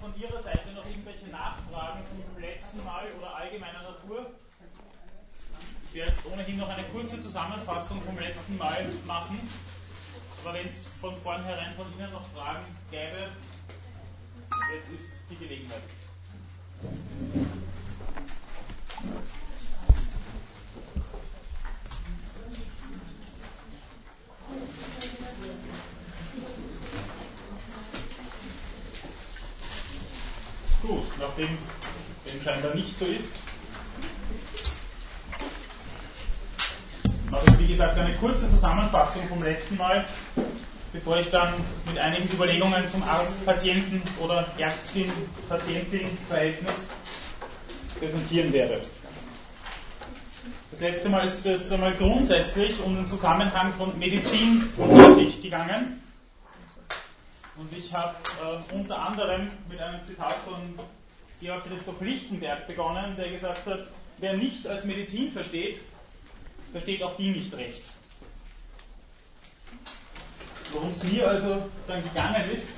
von Ihrer Seite noch irgendwelche Nachfragen zum letzten Mal oder allgemeiner Natur? Ich werde jetzt ohnehin noch eine kurze Zusammenfassung vom letzten Mal machen. Aber wenn es von vornherein von Ihnen noch Fragen gäbe, jetzt ist die Gelegenheit. Gut, nachdem dem scheinbar nicht so ist, also wie gesagt eine kurze Zusammenfassung vom letzten Mal, bevor ich dann mit einigen Überlegungen zum Arzt-Patienten- oder Ärztin-Patientin-Verhältnis präsentieren werde. Das letzte Mal ist es einmal grundsätzlich um den Zusammenhang von Medizin und Ethik gegangen. Und ich habe äh, unter anderem mit einem Zitat von Georg Christoph Lichtenberg begonnen, der gesagt hat, wer nichts als Medizin versteht, versteht auch die nicht recht. Worum es mir also dann gegangen ist,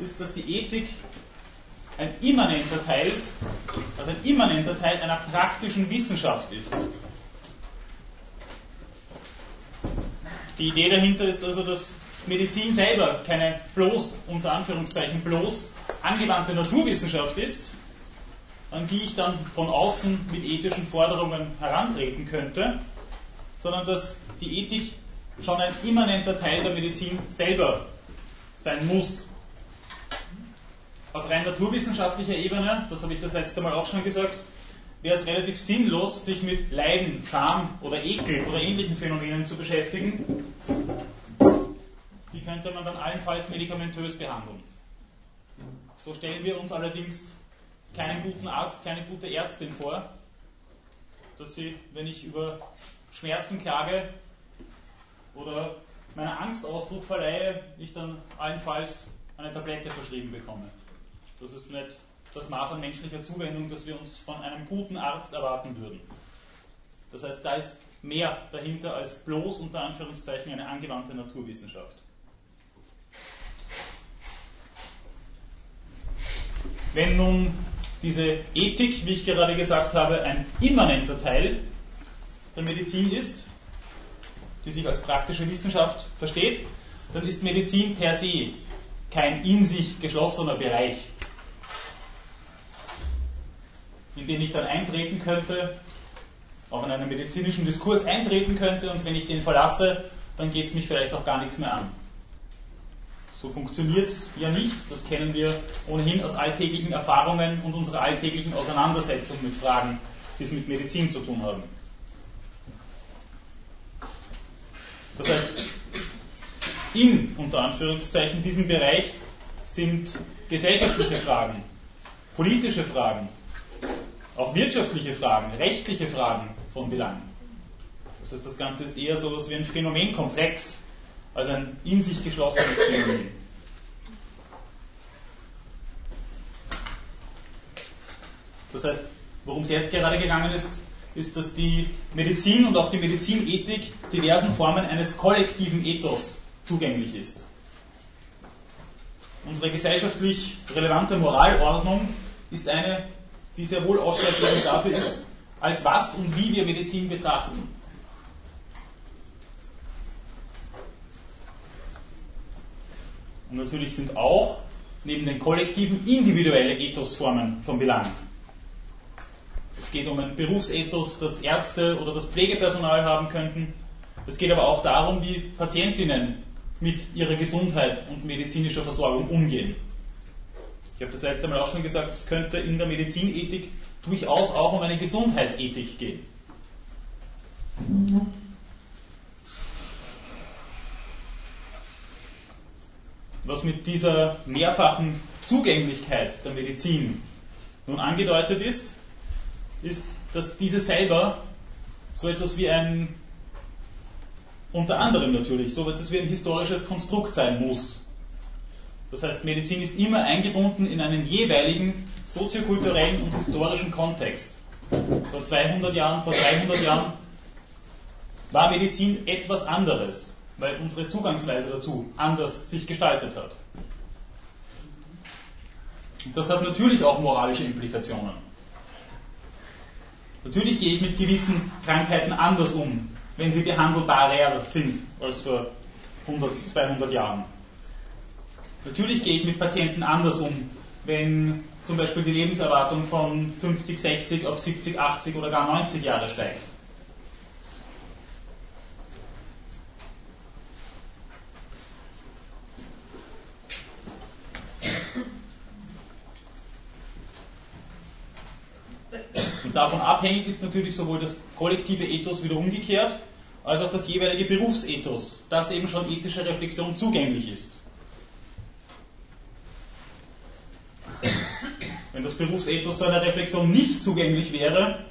ist, dass die Ethik ein immanenter Teil, also ein immanenter Teil einer praktischen Wissenschaft ist. Die Idee dahinter ist also, dass Medizin selber keine bloß, unter Anführungszeichen bloß, angewandte Naturwissenschaft ist, an die ich dann von außen mit ethischen Forderungen herantreten könnte, sondern dass die Ethik schon ein immanenter Teil der Medizin selber sein muss. Auf rein naturwissenschaftlicher Ebene, das habe ich das letzte Mal auch schon gesagt, wäre es relativ sinnlos, sich mit Leiden, Scham oder Ekel oder ähnlichen Phänomenen zu beschäftigen, die könnte man dann allenfalls medikamentös behandeln. So stellen wir uns allerdings keinen guten Arzt, keine gute Ärztin vor, dass sie, wenn ich über Schmerzen klage oder meiner Angst Ausdruck verleihe, ich dann allenfalls eine Tablette verschrieben bekomme. Das ist nicht das Maß an menschlicher Zuwendung, das wir uns von einem guten Arzt erwarten würden. Das heißt, da ist mehr dahinter als bloß unter Anführungszeichen eine angewandte Naturwissenschaft. Wenn nun diese Ethik, wie ich gerade gesagt habe, ein immanenter Teil der Medizin ist, die sich als praktische Wissenschaft versteht, dann ist Medizin per se kein in sich geschlossener Bereich, in den ich dann eintreten könnte, auch in einen medizinischen Diskurs eintreten könnte und wenn ich den verlasse, dann geht es mich vielleicht auch gar nichts mehr an. So funktioniert es ja nicht. Das kennen wir ohnehin aus alltäglichen Erfahrungen und unserer alltäglichen Auseinandersetzung mit Fragen, die es mit Medizin zu tun haben. Das heißt, in, unter Anführungszeichen, diesem Bereich sind gesellschaftliche Fragen, politische Fragen, auch wirtschaftliche Fragen, rechtliche Fragen von Belang. Das heißt, das Ganze ist eher so etwas wie ein Phänomenkomplex, also ein in sich geschlossenes Phänomen. Das heißt, worum es jetzt gerade gegangen ist, ist, dass die Medizin und auch die Medizinethik diversen Formen eines kollektiven Ethos zugänglich ist. Unsere gesellschaftlich relevante Moralordnung ist eine, die sehr wohl ausschlaggebend dafür ist, als was und wie wir Medizin betrachten. Und natürlich sind auch neben den kollektiven individuelle Ethosformen von Belang. Es geht um ein Berufsethos, das Ärzte oder das Pflegepersonal haben könnten. Es geht aber auch darum, wie Patientinnen mit ihrer Gesundheit und medizinischer Versorgung umgehen. Ich habe das letzte Mal auch schon gesagt, es könnte in der Medizinethik durchaus auch um eine Gesundheitsethik gehen. was mit dieser mehrfachen Zugänglichkeit der Medizin nun angedeutet ist, ist, dass diese selber so etwas wie ein, unter anderem natürlich, so etwas wie ein historisches Konstrukt sein muss. Das heißt, Medizin ist immer eingebunden in einen jeweiligen soziokulturellen und historischen Kontext. Vor 200 Jahren, vor 300 Jahren war Medizin etwas anderes weil unsere Zugangsweise dazu anders sich gestaltet hat. Das hat natürlich auch moralische Implikationen. Natürlich gehe ich mit gewissen Krankheiten anders um, wenn sie behandelbarer sind als vor 100, 200 Jahren. Natürlich gehe ich mit Patienten anders um, wenn zum Beispiel die Lebenserwartung von 50, 60 auf 70, 80 oder gar 90 Jahre steigt. Und davon abhängig ist natürlich sowohl das kollektive Ethos wieder umgekehrt, als auch das jeweilige Berufsethos, das eben schon ethischer Reflexion zugänglich ist. Wenn das Berufsethos zu einer Reflexion nicht zugänglich wäre,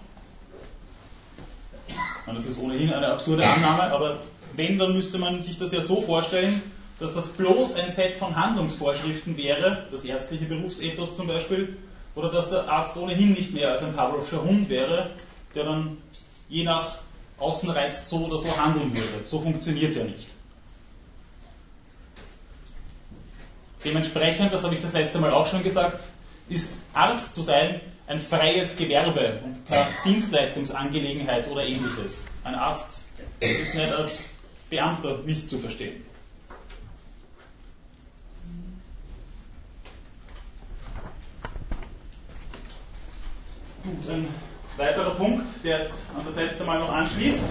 das ist ohnehin eine absurde Annahme, aber wenn, dann müsste man sich das ja so vorstellen, dass das bloß ein Set von Handlungsvorschriften wäre, das ärztliche Berufsethos zum Beispiel, oder dass der Arzt ohnehin nicht mehr als ein Pavlovscher Hund wäre, der dann je nach Außenreiz so oder so handeln würde. So funktioniert es ja nicht. Dementsprechend, das habe ich das letzte Mal auch schon gesagt, ist Arzt zu sein ein freies Gewerbe und keine Dienstleistungsangelegenheit oder ähnliches. Ein Arzt ist nicht als Beamter misszuverstehen. Gut, ein weiterer Punkt, der jetzt an das letzte Mal noch anschließt.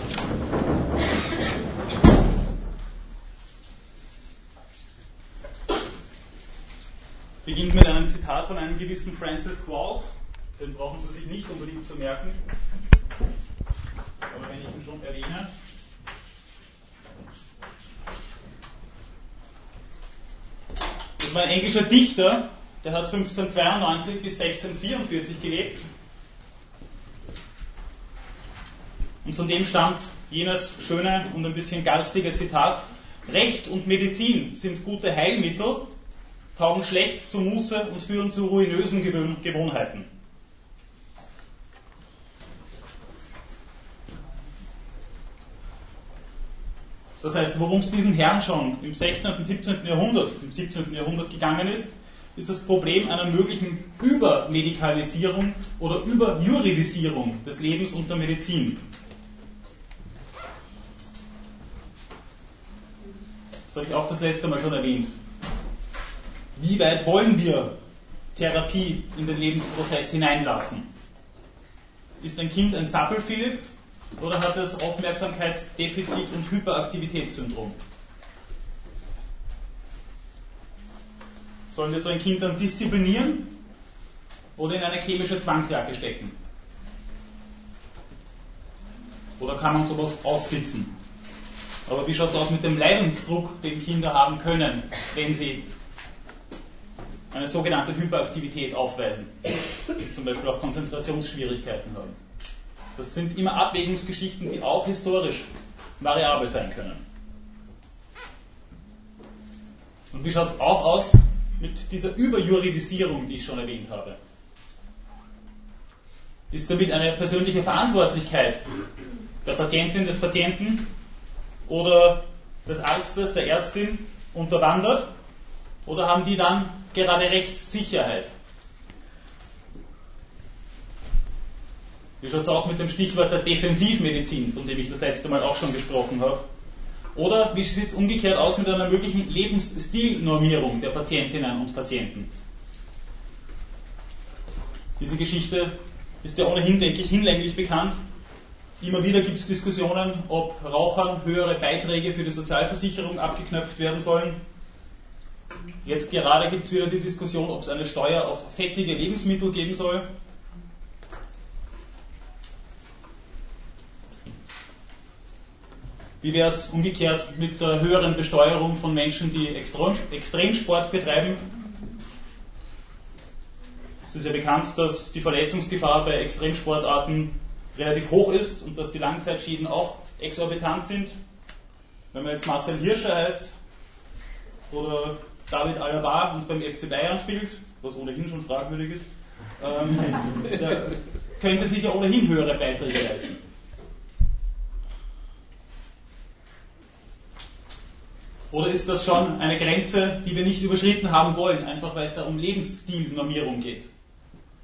Beginnt mit einem Zitat von einem gewissen Francis Walls. Den brauchen Sie sich nicht unbedingt zu merken. Aber wenn ich ihn schon erwähne. Das war ein englischer Dichter, der hat 1592 bis 1644 gelebt Und von dem stammt jenes schöne und ein bisschen garstige Zitat, Recht und Medizin sind gute Heilmittel, taugen schlecht zur Muße und führen zu ruinösen Gewohnheiten. Das heißt, worum es diesem Herrn schon im 16. und 17. Jahrhundert, im 17. Jahrhundert gegangen ist, ist das Problem einer möglichen Übermedikalisierung oder Überjuridisierung des Lebens und der Medizin. Das habe ich auch das letzte Mal schon erwähnt. Wie weit wollen wir Therapie in den Lebensprozess hineinlassen? Ist ein Kind ein Zappelphilipp oder hat es Aufmerksamkeitsdefizit und Hyperaktivitätssyndrom? Sollen wir so ein Kind dann disziplinieren oder in eine chemische Zwangsjacke stecken? Oder kann man sowas aussitzen? Aber wie schaut es aus mit dem Leidensdruck, den Kinder haben können, wenn sie eine sogenannte Hyperaktivität aufweisen, zum Beispiel auch Konzentrationsschwierigkeiten haben? Das sind immer Abwägungsgeschichten, die auch historisch variabel sein können. Und wie schaut es auch aus mit dieser Überjuridisierung, die ich schon erwähnt habe? Ist damit eine persönliche Verantwortlichkeit der Patientin, des Patienten oder des Arztes, der Ärztin unterwandert? Oder haben die dann gerade Rechtssicherheit? Wie schaut es aus mit dem Stichwort der Defensivmedizin, von dem ich das letzte Mal auch schon gesprochen habe? Oder wie sieht es umgekehrt aus mit einer möglichen Lebensstilnormierung der Patientinnen und Patienten? Diese Geschichte ist ja ohnehin, denke ich, hinlänglich bekannt. Immer wieder gibt es Diskussionen, ob Rauchern höhere Beiträge für die Sozialversicherung abgeknöpft werden sollen. Jetzt gerade gibt es wieder die Diskussion, ob es eine Steuer auf fettige Lebensmittel geben soll. Wie wäre es umgekehrt mit der höheren Besteuerung von Menschen, die Extremsport betreiben? Es ist ja bekannt, dass die Verletzungsgefahr bei Extremsportarten relativ hoch ist und dass die Langzeitschäden auch exorbitant sind. Wenn man jetzt Marcel Hirscher heißt oder David Alaba und beim FC Bayern spielt, was ohnehin schon fragwürdig ist, ähm, der könnte sich ja ohnehin höhere Beiträge leisten. Oder ist das schon eine Grenze, die wir nicht überschritten haben wollen, einfach weil es da um Lebensstilnormierung geht?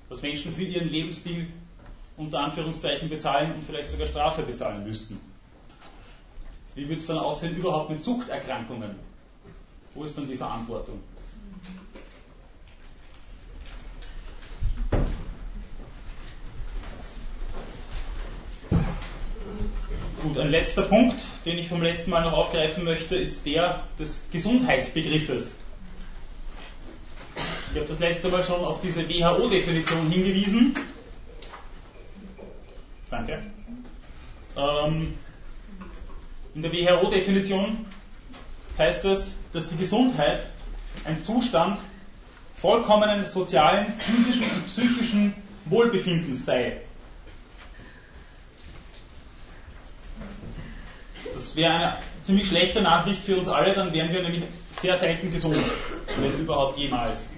Dass Menschen für ihren Lebensstil unter Anführungszeichen bezahlen und vielleicht sogar Strafe bezahlen müssten. Wie wird es dann aussehen überhaupt mit Suchterkrankungen? Wo ist dann die Verantwortung? Gut, ein letzter Punkt, den ich vom letzten Mal noch aufgreifen möchte, ist der des Gesundheitsbegriffes. Ich habe das letzte Mal schon auf diese WHO-Definition hingewiesen. Danke. Ähm, in der WHO-Definition heißt es, dass die Gesundheit ein Zustand vollkommenen sozialen, physischen und psychischen Wohlbefindens sei. Das wäre eine ziemlich schlechte Nachricht für uns alle, dann wären wir nämlich sehr selten gesund, wenn überhaupt jemals.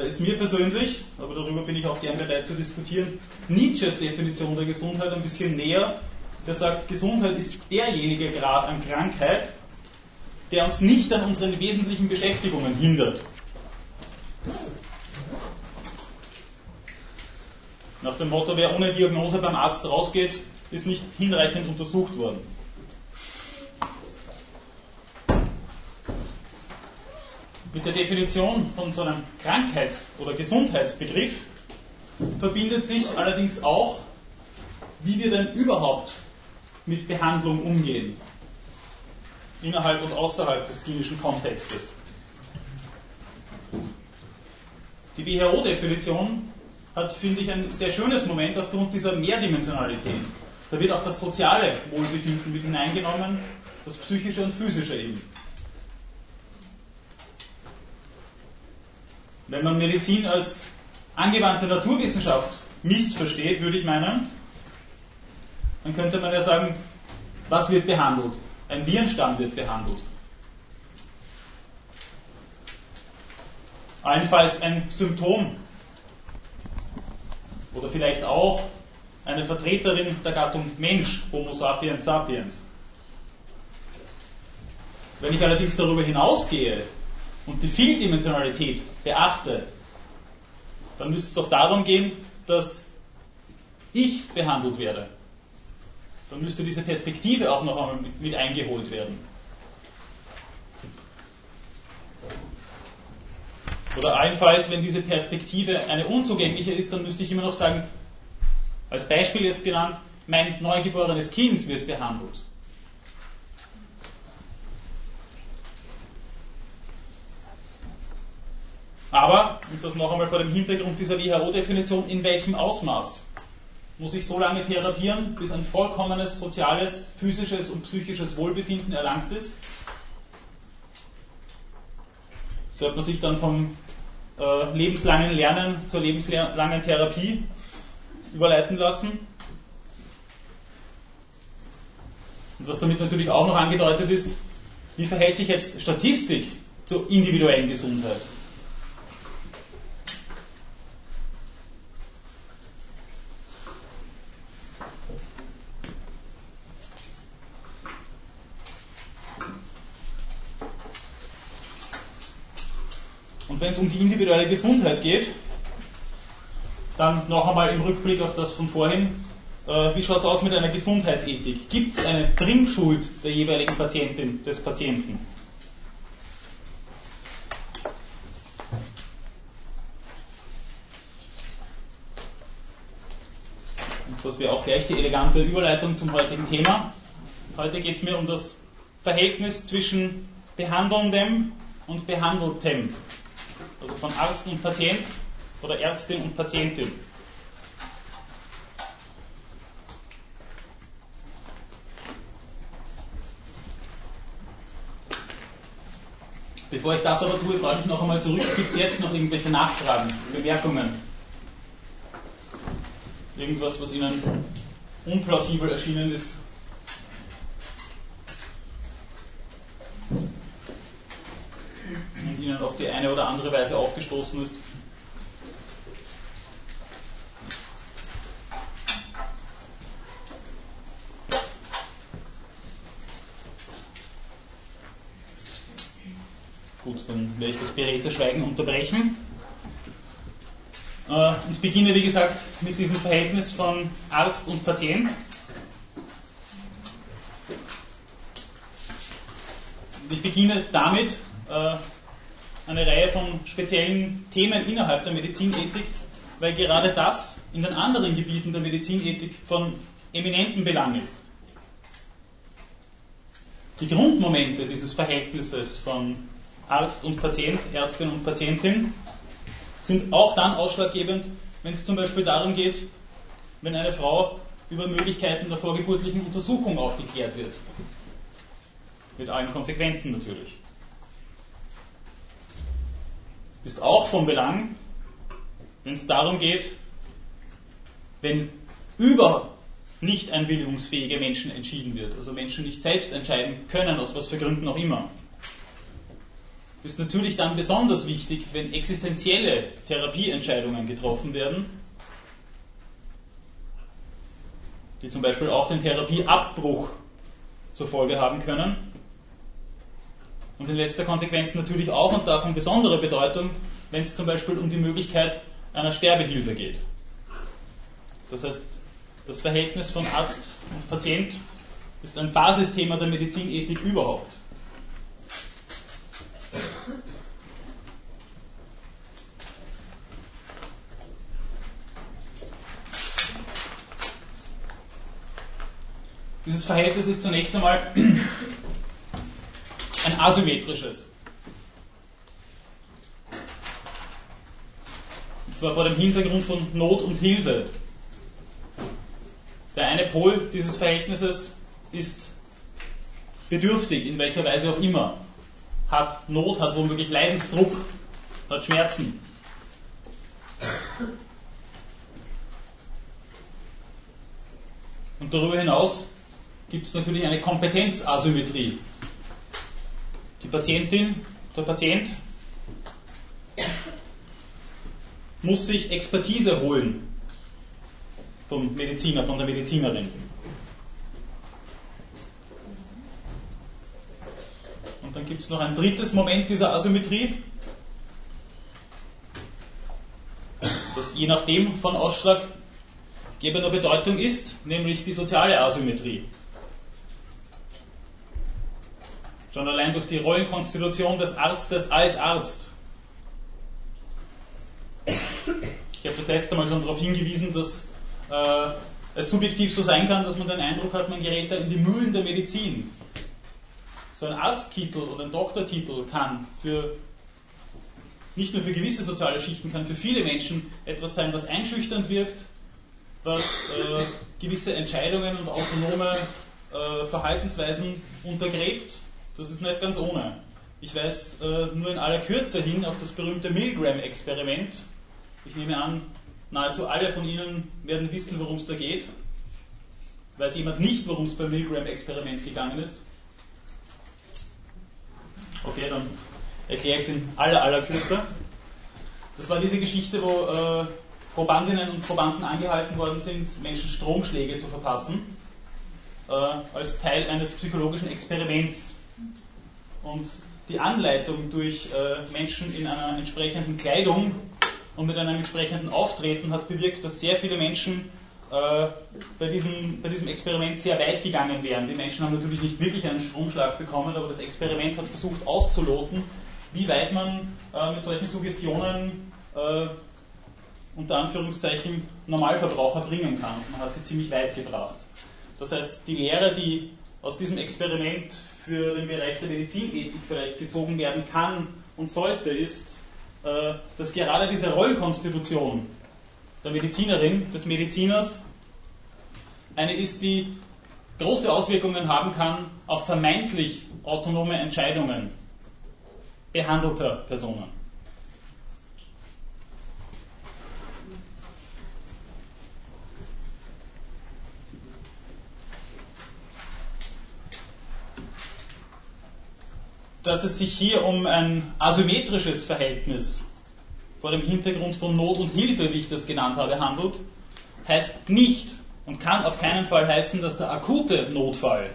Da ist mir persönlich, aber darüber bin ich auch gern bereit zu diskutieren, Nietzsches Definition der Gesundheit ein bisschen näher. Der sagt, Gesundheit ist derjenige Grad an Krankheit, der uns nicht an unseren wesentlichen Beschäftigungen hindert. Nach dem Motto, wer ohne Diagnose beim Arzt rausgeht, ist nicht hinreichend untersucht worden. Mit der Definition von so einem Krankheits- oder Gesundheitsbegriff verbindet sich allerdings auch, wie wir denn überhaupt mit Behandlung umgehen, innerhalb und außerhalb des klinischen Kontextes. Die WHO-Definition hat, finde ich, ein sehr schönes Moment aufgrund dieser Mehrdimensionalität. Da wird auch das soziale Wohlbefinden mit hineingenommen, das psychische und physische eben. Wenn man Medizin als angewandte Naturwissenschaft missversteht, würde ich meinen, dann könnte man ja sagen, was wird behandelt? Ein Virenstamm wird behandelt. Allenfalls ein Symptom. Oder vielleicht auch eine Vertreterin der Gattung Mensch, Homo sapiens sapiens. Wenn ich allerdings darüber hinausgehe und die Vieldimensionalität beachte, dann müsste es doch darum gehen, dass ich behandelt werde. Dann müsste diese Perspektive auch noch einmal mit eingeholt werden. Oder allenfalls, wenn diese Perspektive eine unzugängliche ist, dann müsste ich immer noch sagen, als Beispiel jetzt genannt, mein neugeborenes Kind wird behandelt. Aber, und das noch einmal vor dem Hintergrund dieser WHO-Definition, in welchem Ausmaß muss ich so lange therapieren, bis ein vollkommenes soziales, physisches und psychisches Wohlbefinden erlangt ist? Sollte man sich dann vom äh, lebenslangen Lernen zur lebenslangen Therapie überleiten lassen. Und was damit natürlich auch noch angedeutet ist, wie verhält sich jetzt Statistik zur individuellen Gesundheit? Wenn es um die individuelle Gesundheit geht, dann noch einmal im Rückblick auf das von vorhin. Äh, wie schaut es aus mit einer Gesundheitsethik? Gibt es eine Bringschuld der jeweiligen Patientin, des Patienten? Das wäre auch gleich die elegante Überleitung zum heutigen Thema. Heute geht es mir um das Verhältnis zwischen Behandelndem und Behandeltem. Also von Arzt und Patient oder Ärztin und Patientin. Bevor ich das aber tue, frage ich noch einmal zurück, gibt es jetzt noch irgendwelche Nachfragen, Bemerkungen? Irgendwas, was Ihnen unplausibel erschienen ist? ihnen auf die eine oder andere Weise aufgestoßen ist. Gut, dann werde ich das beredte Schweigen unterbrechen äh, und beginne, wie gesagt, mit diesem Verhältnis von Arzt und Patient. Ich beginne damit, äh, eine Reihe von speziellen Themen innerhalb der Medizinethik, weil gerade das in den anderen Gebieten der Medizinethik von eminenten Belang ist. Die Grundmomente dieses Verhältnisses von Arzt und Patient, Ärztin und Patientin sind auch dann ausschlaggebend, wenn es zum Beispiel darum geht, wenn eine Frau über Möglichkeiten der vorgeburtlichen Untersuchung aufgeklärt wird. Mit allen Konsequenzen natürlich. Ist auch von Belang, wenn es darum geht, wenn über nicht einwilligungsfähige Menschen entschieden wird, also Menschen nicht selbst entscheiden können, aus was für Gründen auch immer. Ist natürlich dann besonders wichtig, wenn existenzielle Therapieentscheidungen getroffen werden, die zum Beispiel auch den Therapieabbruch zur Folge haben können. Und in letzter Konsequenz natürlich auch und davon besondere Bedeutung, wenn es zum Beispiel um die Möglichkeit einer Sterbehilfe geht. Das heißt, das Verhältnis von Arzt und Patient ist ein Basisthema der Medizinethik überhaupt. Dieses Verhältnis ist zunächst einmal ein asymmetrisches. Und zwar vor dem Hintergrund von Not und Hilfe. Der eine Pol dieses Verhältnisses ist bedürftig, in welcher Weise auch immer. Hat Not, hat womöglich Leidensdruck, hat Schmerzen. Und darüber hinaus gibt es natürlich eine Kompetenzasymmetrie. Die Patientin, der Patient muss sich Expertise holen vom Mediziner, von der Medizinerin. Und dann gibt es noch ein drittes Moment dieser Asymmetrie, das je nachdem von ausschlaggebender Bedeutung ist, nämlich die soziale Asymmetrie. Schon allein durch die Rollenkonstitution des Arztes als Arzt. Ich habe das letzte Mal schon darauf hingewiesen, dass äh, es subjektiv so sein kann, dass man den Eindruck hat, man gerät da in die Mühlen der Medizin. So ein Arzttitel oder ein Doktortitel kann für nicht nur für gewisse soziale Schichten, kann für viele Menschen etwas sein, was einschüchternd wirkt, was äh, gewisse Entscheidungen und autonome äh, Verhaltensweisen untergräbt das ist nicht ganz ohne. Ich weise äh, nur in aller Kürze hin auf das berühmte Milgram-Experiment. Ich nehme an, nahezu alle von Ihnen werden wissen, worum es da geht. Weiß jemand nicht, worum es beim Milgram-Experiment gegangen ist? Okay, dann erkläre ich es in aller, aller Kürze. Das war diese Geschichte, wo äh, Probandinnen und Probanden angehalten worden sind, Menschen Stromschläge zu verpassen, äh, als Teil eines psychologischen Experiments. Und die Anleitung durch äh, Menschen in einer entsprechenden Kleidung und mit einem entsprechenden Auftreten hat bewirkt, dass sehr viele Menschen äh, bei, diesem, bei diesem Experiment sehr weit gegangen wären. Die Menschen haben natürlich nicht wirklich einen Stromschlag bekommen, aber das Experiment hat versucht auszuloten, wie weit man äh, mit solchen Suggestionen äh, unter Anführungszeichen Normalverbraucher bringen kann. Man hat sie ziemlich weit gebracht. Das heißt, die Lehre, die aus diesem Experiment für den Bereich der Medizinethik vielleicht gezogen werden kann und sollte, ist, äh, dass gerade diese Rollenkonstitution der Medizinerin, des Mediziners, eine ist, die große Auswirkungen haben kann auf vermeintlich autonome Entscheidungen behandelter Personen. Dass es sich hier um ein asymmetrisches Verhältnis vor dem Hintergrund von Not und Hilfe, wie ich das genannt habe, handelt, heißt nicht und kann auf keinen Fall heißen, dass der akute Notfall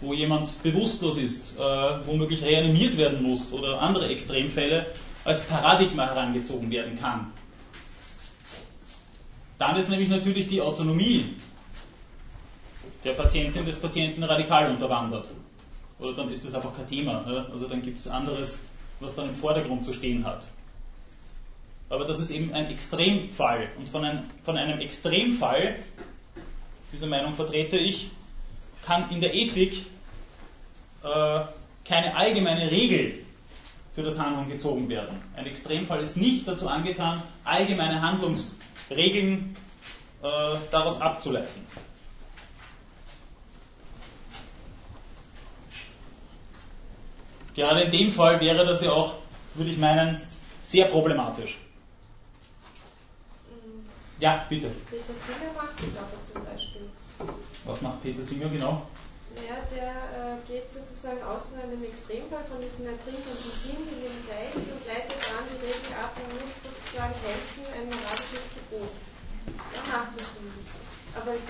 wo jemand bewusstlos ist, äh, womöglich reanimiert werden muss oder andere Extremfälle, als Paradigma herangezogen werden kann. Dann ist nämlich natürlich die Autonomie der Patientin, des Patienten radikal unterwandert. Oder dann ist das einfach kein Thema. Ne? Also dann gibt es anderes, was dann im Vordergrund zu stehen hat. Aber das ist eben ein Extremfall. Und von, ein, von einem Extremfall, diese Meinung vertrete ich, kann in der Ethik äh, keine allgemeine Regel für das Handeln gezogen werden. Ein Extremfall ist nicht dazu angetan, allgemeine Handlungsregeln äh, daraus abzuleiten. Gerade in dem Fall wäre das ja auch, würde ich meinen, sehr problematisch. Ja, bitte. Peter Singer macht das aber zum Beispiel. Was macht Peter Singer genau? Naja, der äh, geht sozusagen aus von einem Extremfall von diesem ertrinkenden Kind in dem Geist und leitet dann die Regel ab, man muss sozusagen helfen, ein moralisches Gebot. Er macht das nicht. Aber es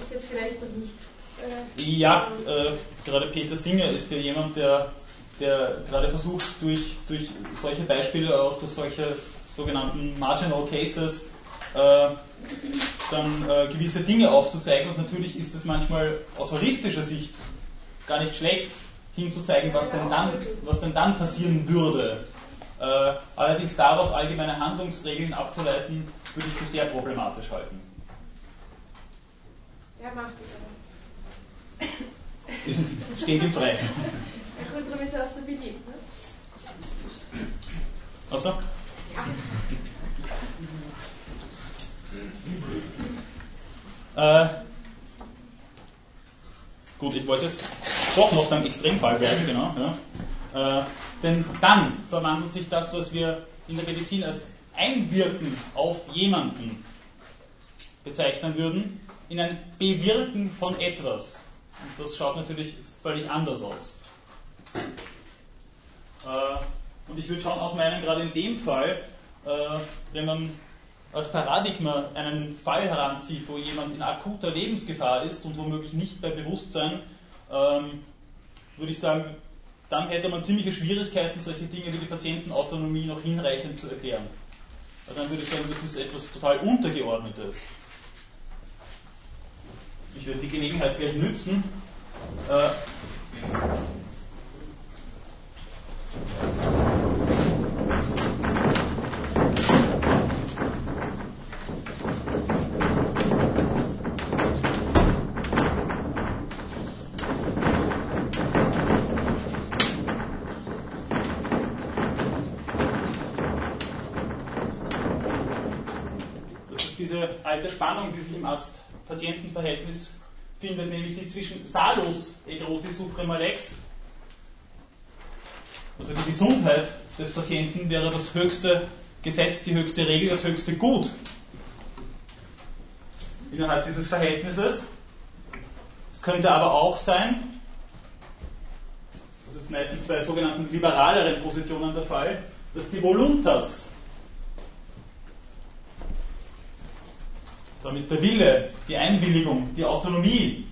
ist jetzt vielleicht noch nicht. Äh, ja, äh, gerade Peter Singer ist ja jemand, der, der gerade versucht, durch, durch solche Beispiele, auch durch solche sogenannten Marginal Cases, äh, dann äh, gewisse Dinge aufzuzeigen. Und natürlich ist es manchmal aus holistischer Sicht gar nicht schlecht, hinzuzeigen, was denn dann, was denn dann passieren würde. Äh, allerdings daraus allgemeine Handlungsregeln abzuleiten, würde ich für sehr problematisch halten. Wer macht das? Steht ihm frei. Der Kultrum ist ja auch so beliebt, ne? Achso? Ja. Äh, gut, ich wollte jetzt doch noch beim Extremfall werden, genau. Ja. Äh, denn dann verwandelt sich das, was wir in der Medizin als Einwirken auf jemanden bezeichnen würden, in ein Bewirken von etwas. Und das schaut natürlich völlig anders aus. Äh, und ich würde schon auch meinen, gerade in dem Fall, äh, wenn man als Paradigma einen Fall heranzieht, wo jemand in akuter Lebensgefahr ist und womöglich nicht bei Bewusstsein, ähm, würde ich sagen, dann hätte man ziemliche Schwierigkeiten, solche Dinge wie die Patientenautonomie noch hinreichend zu erklären. Dann würde ich sagen, das ist etwas total Untergeordnetes. Ich werde die Gelegenheit gleich nützen. Alte Spannung, die sich im Arzt-Patienten-Verhältnis findet, nämlich die zwischen Salus et roti suprema lex, also die Gesundheit des Patienten wäre das höchste Gesetz, die höchste Regel, das höchste Gut innerhalb dieses Verhältnisses. Es könnte aber auch sein, das ist meistens bei sogenannten liberaleren Positionen der Fall, dass die Voluntas damit der Wille, die Einwilligung, die Autonomie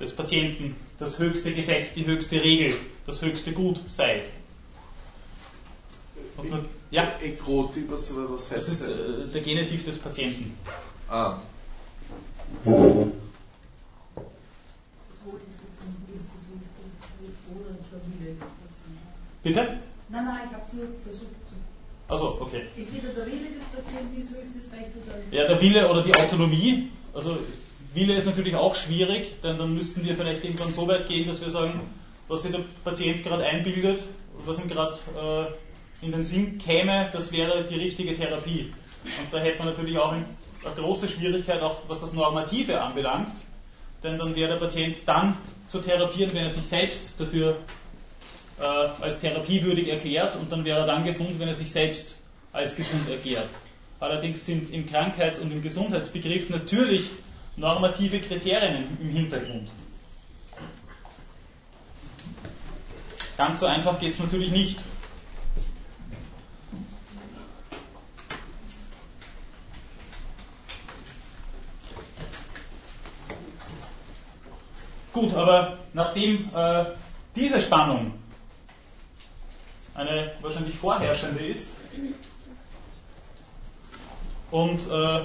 des Patienten das höchste Gesetz, die höchste Regel, das höchste Gut sei. Man, ja? Ekroti, was, was heißt das? ist äh, der Genitiv des Patienten. Ah. Bitte? Nein, nein, ich habe es nur versucht also, okay. Entweder der Wille des Patienten ist höchstes Recht oder. Ja, der Wille oder die Autonomie. Also, Wille ist natürlich auch schwierig, denn dann müssten wir vielleicht irgendwann so weit gehen, dass wir sagen, was sich der Patient gerade einbildet und was ihm gerade äh, in den Sinn käme, das wäre die richtige Therapie. Und da hätte man natürlich auch eine große Schwierigkeit, auch was das Normative anbelangt, denn dann wäre der Patient dann zu therapieren, wenn er sich selbst dafür äh, als therapiewürdig erklärt und dann wäre er dann gesund, wenn er sich selbst als gesund erklärt. Allerdings sind im Krankheits- und im Gesundheitsbegriff natürlich normative Kriterien im Hintergrund. Ganz so einfach geht es natürlich nicht. Gut, aber nachdem äh, diese Spannung eine wahrscheinlich vorherrschende ist und äh,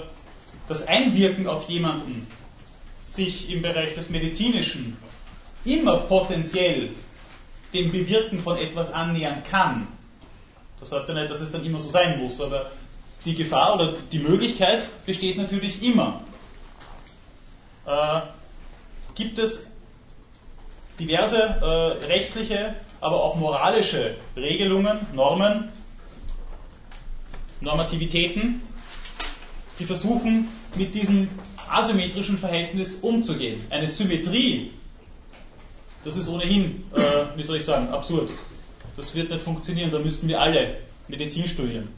das Einwirken auf jemanden sich im Bereich des Medizinischen immer potenziell dem Bewirken von etwas annähern kann. Das heißt ja nicht, dass es dann immer so sein muss, aber die Gefahr oder die Möglichkeit besteht natürlich immer. Äh, gibt es diverse äh, rechtliche, aber auch moralische Regelungen, Normen, Normativitäten, die versuchen, mit diesem asymmetrischen Verhältnis umzugehen. Eine Symmetrie, das ist ohnehin, äh, wie soll ich sagen, absurd. Das wird nicht funktionieren, da müssten wir alle Medizin studieren.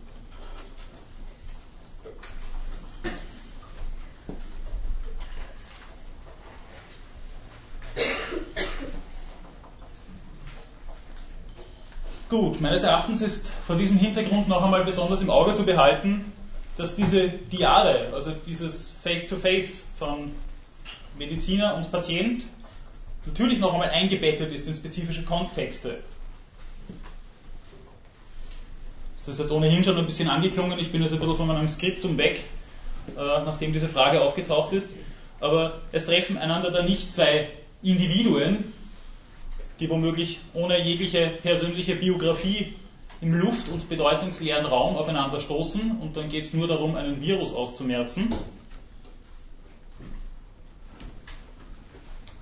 Gut, meines Erachtens ist vor diesem Hintergrund noch einmal besonders im Auge zu behalten, dass diese Diade, also dieses Face-to-Face -face von Mediziner und Patient, natürlich noch einmal eingebettet ist in spezifische Kontexte. Das ist jetzt ohnehin schon ein bisschen angeklungen, ich bin jetzt ein bisschen von meinem Skriptum weg, äh, nachdem diese Frage aufgetaucht ist. Aber es treffen einander da nicht zwei Individuen, die womöglich ohne jegliche persönliche Biografie im luft- und bedeutungsleeren Raum aufeinander stoßen und dann geht es nur darum, einen Virus auszumerzen,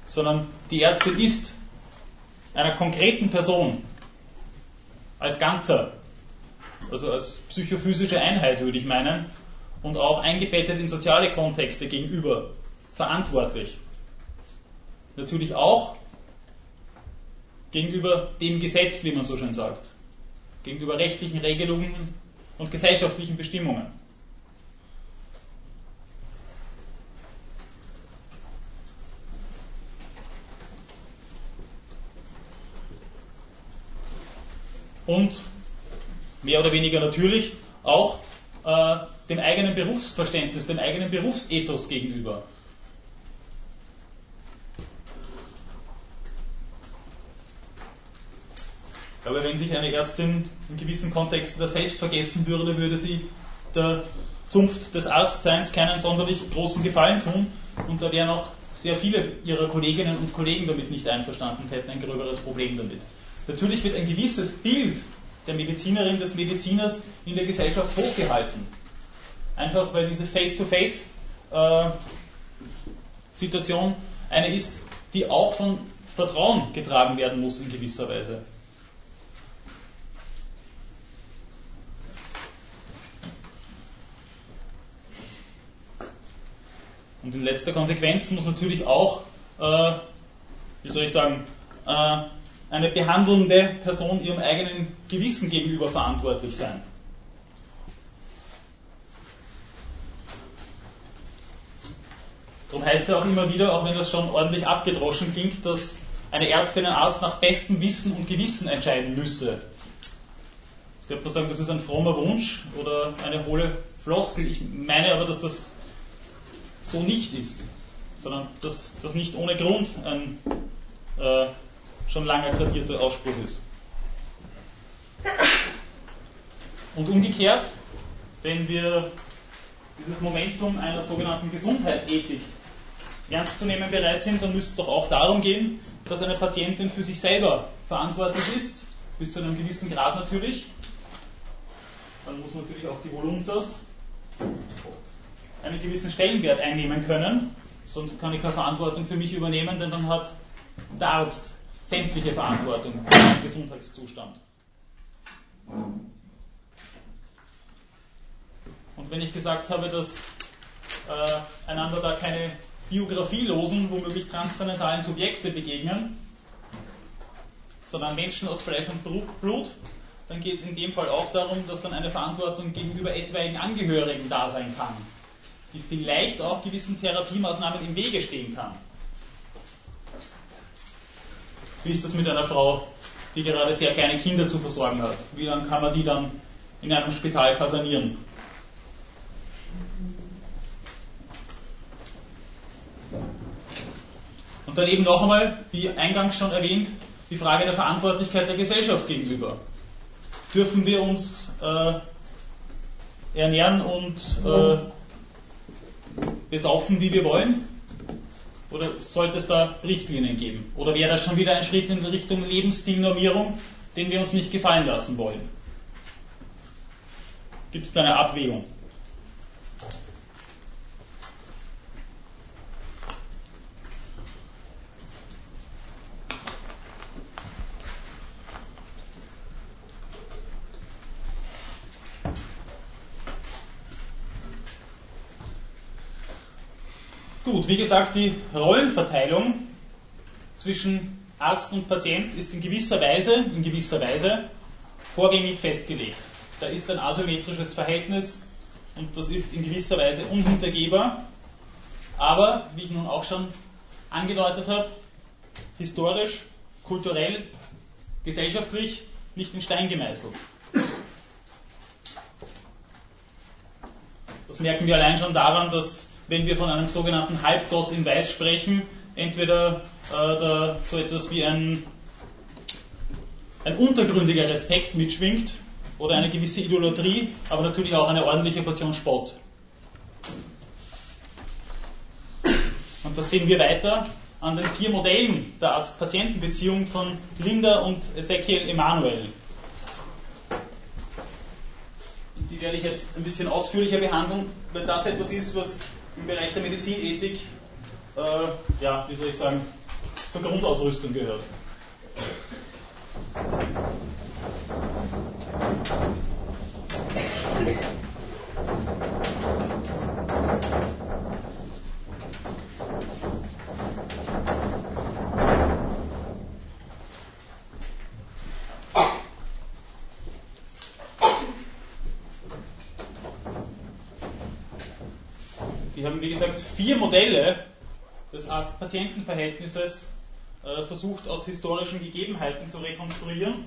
sondern die Ärztin ist einer konkreten Person als Ganzer, also als psychophysische Einheit würde ich meinen, und auch eingebettet in soziale Kontexte gegenüber verantwortlich. Natürlich auch gegenüber dem Gesetz, wie man so schön sagt, gegenüber rechtlichen Regelungen und gesellschaftlichen Bestimmungen. Und mehr oder weniger natürlich auch äh, dem eigenen Berufsverständnis, dem eigenen Berufsethos gegenüber. Aber wenn sich eine Ärztin in gewissen Kontexten da selbst vergessen würde, würde sie der Zunft des Arztseins keinen sonderlich großen Gefallen tun und da wären auch sehr viele ihrer Kolleginnen und Kollegen damit nicht einverstanden und hätten ein gröberes Problem damit. Natürlich wird ein gewisses Bild der Medizinerin, des Mediziners in der Gesellschaft hochgehalten. Einfach weil diese Face-to-Face-Situation äh, eine ist, die auch von Vertrauen getragen werden muss in gewisser Weise. Und in letzter Konsequenz muss natürlich auch, äh, wie soll ich sagen, äh, eine behandelnde Person ihrem eigenen Gewissen gegenüber verantwortlich sein. Darum heißt es ja auch immer wieder, auch wenn das schon ordentlich abgedroschen klingt, dass eine Ärztin, ein Arzt nach bestem Wissen und Gewissen entscheiden müsse. Jetzt könnte man sagen, das ist ein frommer Wunsch oder eine hohle Floskel. Ich meine aber, dass das so nicht ist, sondern dass das nicht ohne Grund ein äh, schon lange tradierter Ausspruch ist. Und umgekehrt, wenn wir dieses Momentum einer sogenannten Gesundheitsethik ernst zu nehmen bereit sind, dann müsste es doch auch darum gehen, dass eine Patientin für sich selber verantwortlich ist, bis zu einem gewissen Grad natürlich. Dann muss natürlich auch die Voluntas einen gewissen Stellenwert einnehmen können, sonst kann ich keine Verantwortung für mich übernehmen, denn dann hat der Arzt sämtliche Verantwortung für den Gesundheitszustand. Und wenn ich gesagt habe, dass äh, einander da keine biografielosen, womöglich transzendentalen Subjekte begegnen, sondern Menschen aus Fleisch und Blut, dann geht es in dem Fall auch darum, dass dann eine Verantwortung gegenüber etwaigen Angehörigen da sein kann die vielleicht auch gewissen Therapiemaßnahmen im Wege stehen kann. Wie ist das mit einer Frau, die gerade sehr kleine Kinder zu versorgen hat? Wie lange kann man die dann in einem Spital kasernieren? Und Und dann eben noch einmal, wie eingangs schon erwähnt, die Frage der Verantwortlichkeit der Gesellschaft gegenüber. Dürfen wir uns äh, ernähren und äh, besaufen, wie wir wollen? Oder sollte es da Richtlinien geben? Oder wäre das schon wieder ein Schritt in Richtung Lebensstilnormierung, den wir uns nicht gefallen lassen wollen? Gibt es da eine Abwägung? Gut, wie gesagt, die Rollenverteilung zwischen Arzt und Patient ist in gewisser Weise, in gewisser Weise vorgängig festgelegt. Da ist ein asymmetrisches Verhältnis und das ist in gewisser Weise unhintergehbar. Aber, wie ich nun auch schon angedeutet habe, historisch, kulturell, gesellschaftlich nicht in Stein gemeißelt. Das merken wir allein schon daran, dass wenn wir von einem sogenannten Halbgott in Weiß sprechen, entweder äh, so etwas wie ein, ein untergründiger Respekt mitschwingt oder eine gewisse Idolatrie, aber natürlich auch eine ordentliche Portion Spott. Und das sehen wir weiter an den vier Modellen der Arzt-Patienten-Beziehung von Linda und Ezekiel Emanuel. Die werde ich jetzt ein bisschen ausführlicher behandeln, weil das etwas ist, was im Bereich der Medizinethik, äh, ja, wie soll ich sagen, zur Grundausrüstung gehört. Vier Modelle des Arzt-Patienten-Verhältnisses äh, versucht, aus historischen Gegebenheiten zu rekonstruieren.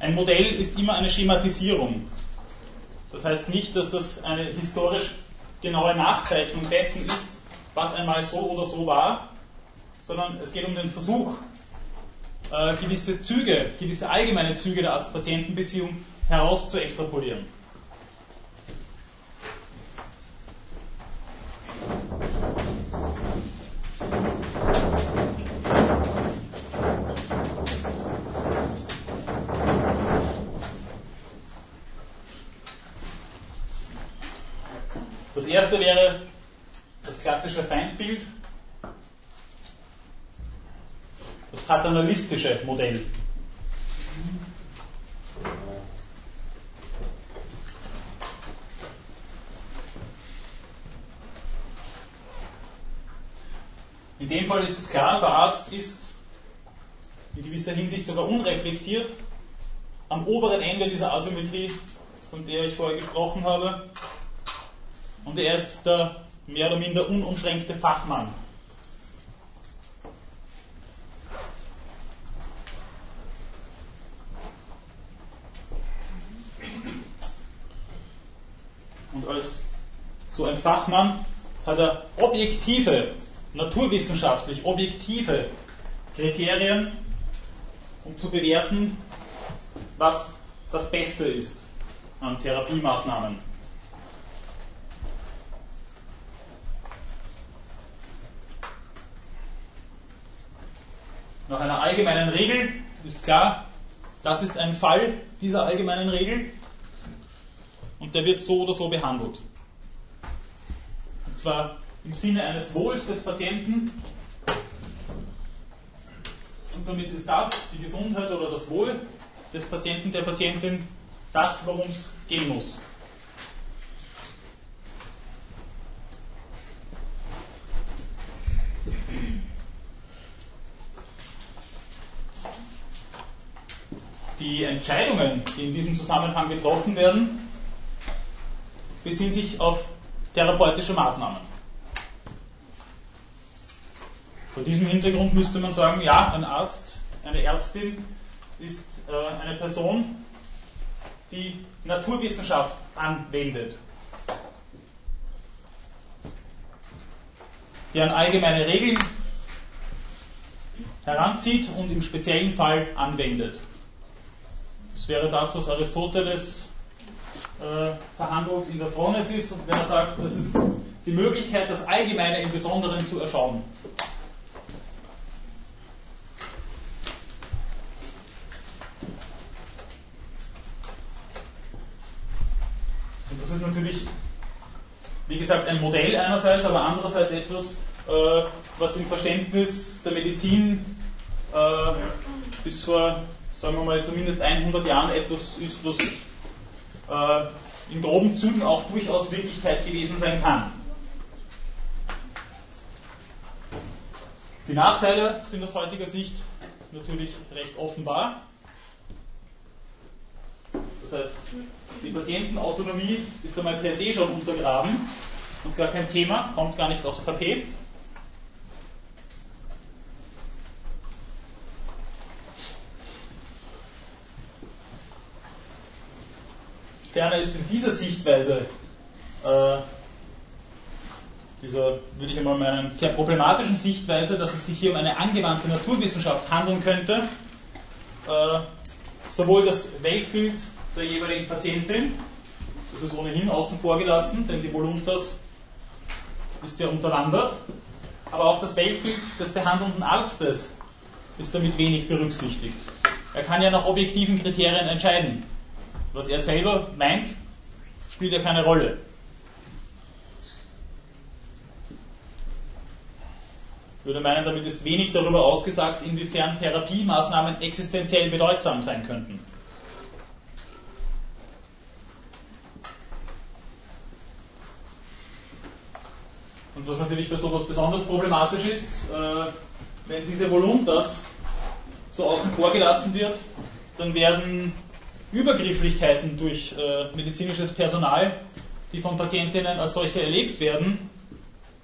Ein Modell ist immer eine Schematisierung. Das heißt nicht, dass das eine historisch genaue Nachzeichnung dessen ist, was einmal so oder so war, sondern es geht um den Versuch, äh, gewisse Züge, gewisse allgemeine Züge der Arzt-Patienten-Beziehung heraus zu extrapolieren. Das erste wäre das klassische Feindbild, das paternalistische Modell. In dem Fall ist es klar, der Arzt ist in gewisser Hinsicht sogar unreflektiert am oberen Ende dieser Asymmetrie, von der ich vorher gesprochen habe. Und er ist der mehr oder minder unumschränkte Fachmann. Und als so ein Fachmann hat er objektive naturwissenschaftlich objektive Kriterien, um zu bewerten, was das Beste ist an Therapiemaßnahmen. Nach einer allgemeinen Regel ist klar, das ist ein Fall dieser allgemeinen Regel und der wird so oder so behandelt. Und zwar im Sinne eines Wohls des Patienten. Und damit ist das, die Gesundheit oder das Wohl des Patienten, der Patientin, das, worum es gehen muss. Die Entscheidungen, die in diesem Zusammenhang getroffen werden, beziehen sich auf therapeutische Maßnahmen. Vor diesem Hintergrund müsste man sagen, ja, ein Arzt, eine Ärztin ist äh, eine Person, die Naturwissenschaft anwendet. der an allgemeine Regeln heranzieht und im speziellen Fall anwendet. Das wäre das, was Aristoteles äh, verhandelt in der Phronesis und wenn er sagt, das ist die Möglichkeit, das Allgemeine im Besonderen zu erschauen. Das ist natürlich, wie gesagt, ein Modell einerseits, aber andererseits etwas, äh, was im Verständnis der Medizin äh, bis vor, sagen wir mal, zumindest 100 Jahren etwas ist, was äh, in groben Zügen auch durchaus Wirklichkeit gewesen sein kann. Die Nachteile sind aus heutiger Sicht natürlich recht offenbar. Das heißt, die Patientenautonomie ist einmal per se schon untergraben und gar kein Thema, kommt gar nicht aufs Tapet. Ferner ist in dieser Sichtweise, äh, dieser, würde ich einmal meinen, sehr problematischen Sichtweise, dass es sich hier um eine angewandte Naturwissenschaft handeln könnte, äh, sowohl das Weltbild der jeweiligen Patientin, das ist ohnehin außen vor gelassen, denn die Voluntas ist ja unterwandert, aber auch das Weltbild des behandelnden Arztes ist damit wenig berücksichtigt. Er kann ja nach objektiven Kriterien entscheiden. Was er selber meint, spielt ja keine Rolle. Ich würde meinen, damit ist wenig darüber ausgesagt, inwiefern Therapiemaßnahmen existenziell bedeutsam sein könnten. Und was natürlich bei sowas besonders problematisch ist, äh, wenn diese Voluntas so außen vor gelassen wird, dann werden Übergrifflichkeiten durch äh, medizinisches Personal, die von Patientinnen als solche erlebt werden,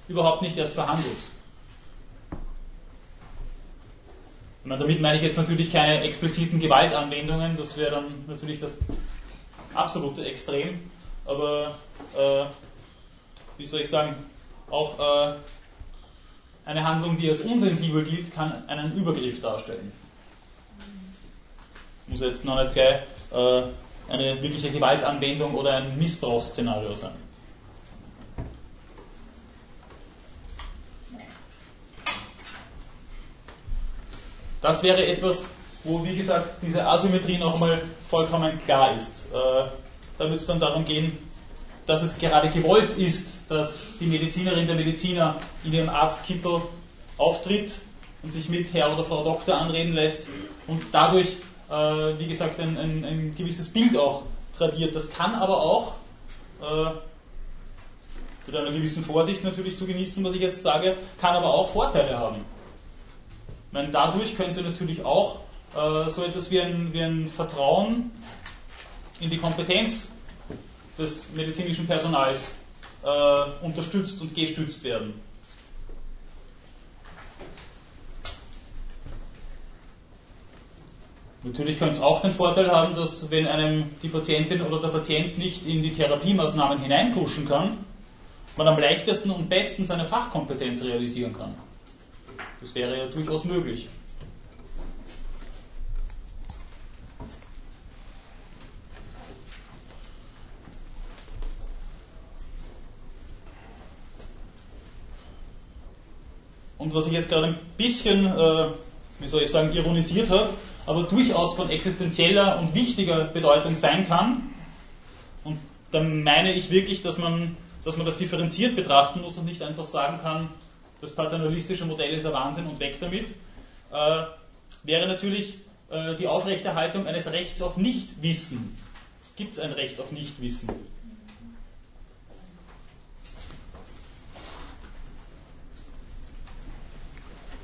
überhaupt nicht erst verhandelt. Meine, damit meine ich jetzt natürlich keine expliziten Gewaltanwendungen, das wäre dann natürlich das absolute Extrem, aber äh, wie soll ich sagen, auch äh, eine Handlung, die als unsensibel gilt, kann einen Übergriff darstellen. Muss jetzt noch nicht gleich äh, eine wirkliche Gewaltanwendung oder ein Missbrauchsszenario sein. Das wäre etwas, wo, wie gesagt, diese Asymmetrie nochmal vollkommen klar ist. Äh, da müsste es dann darum gehen, dass es gerade gewollt ist, dass die Medizinerin, der Mediziner in ihrem Arztkittel auftritt und sich mit Herr oder Frau Doktor anreden lässt und dadurch äh, wie gesagt, ein, ein, ein, gewisses Bild auch tradiert. Das kann aber auch, äh, mit einer gewissen Vorsicht natürlich zu genießen, was ich jetzt sage, kann aber auch Vorteile haben. Ich meine, dadurch könnte natürlich auch äh, so etwas wie ein, wie ein Vertrauen in die Kompetenz des medizinischen Personals äh, unterstützt und gestützt werden. Natürlich könnte es auch den Vorteil haben, dass wenn einem die Patientin oder der Patient nicht in die Therapiemaßnahmen hineinpushen kann, man am leichtesten und besten seine Fachkompetenz realisieren kann. Das wäre ja durchaus möglich. Und was ich jetzt gerade ein bisschen, äh, wie soll ich sagen, ironisiert habe, aber durchaus von existenzieller und wichtiger Bedeutung sein kann. Und dann meine ich wirklich, dass man, dass man das differenziert betrachten muss und nicht einfach sagen kann, das paternalistische Modell ist ein Wahnsinn und weg damit, äh, wäre natürlich äh, die Aufrechterhaltung eines Rechts auf Nichtwissen. Gibt es ein Recht auf Nichtwissen?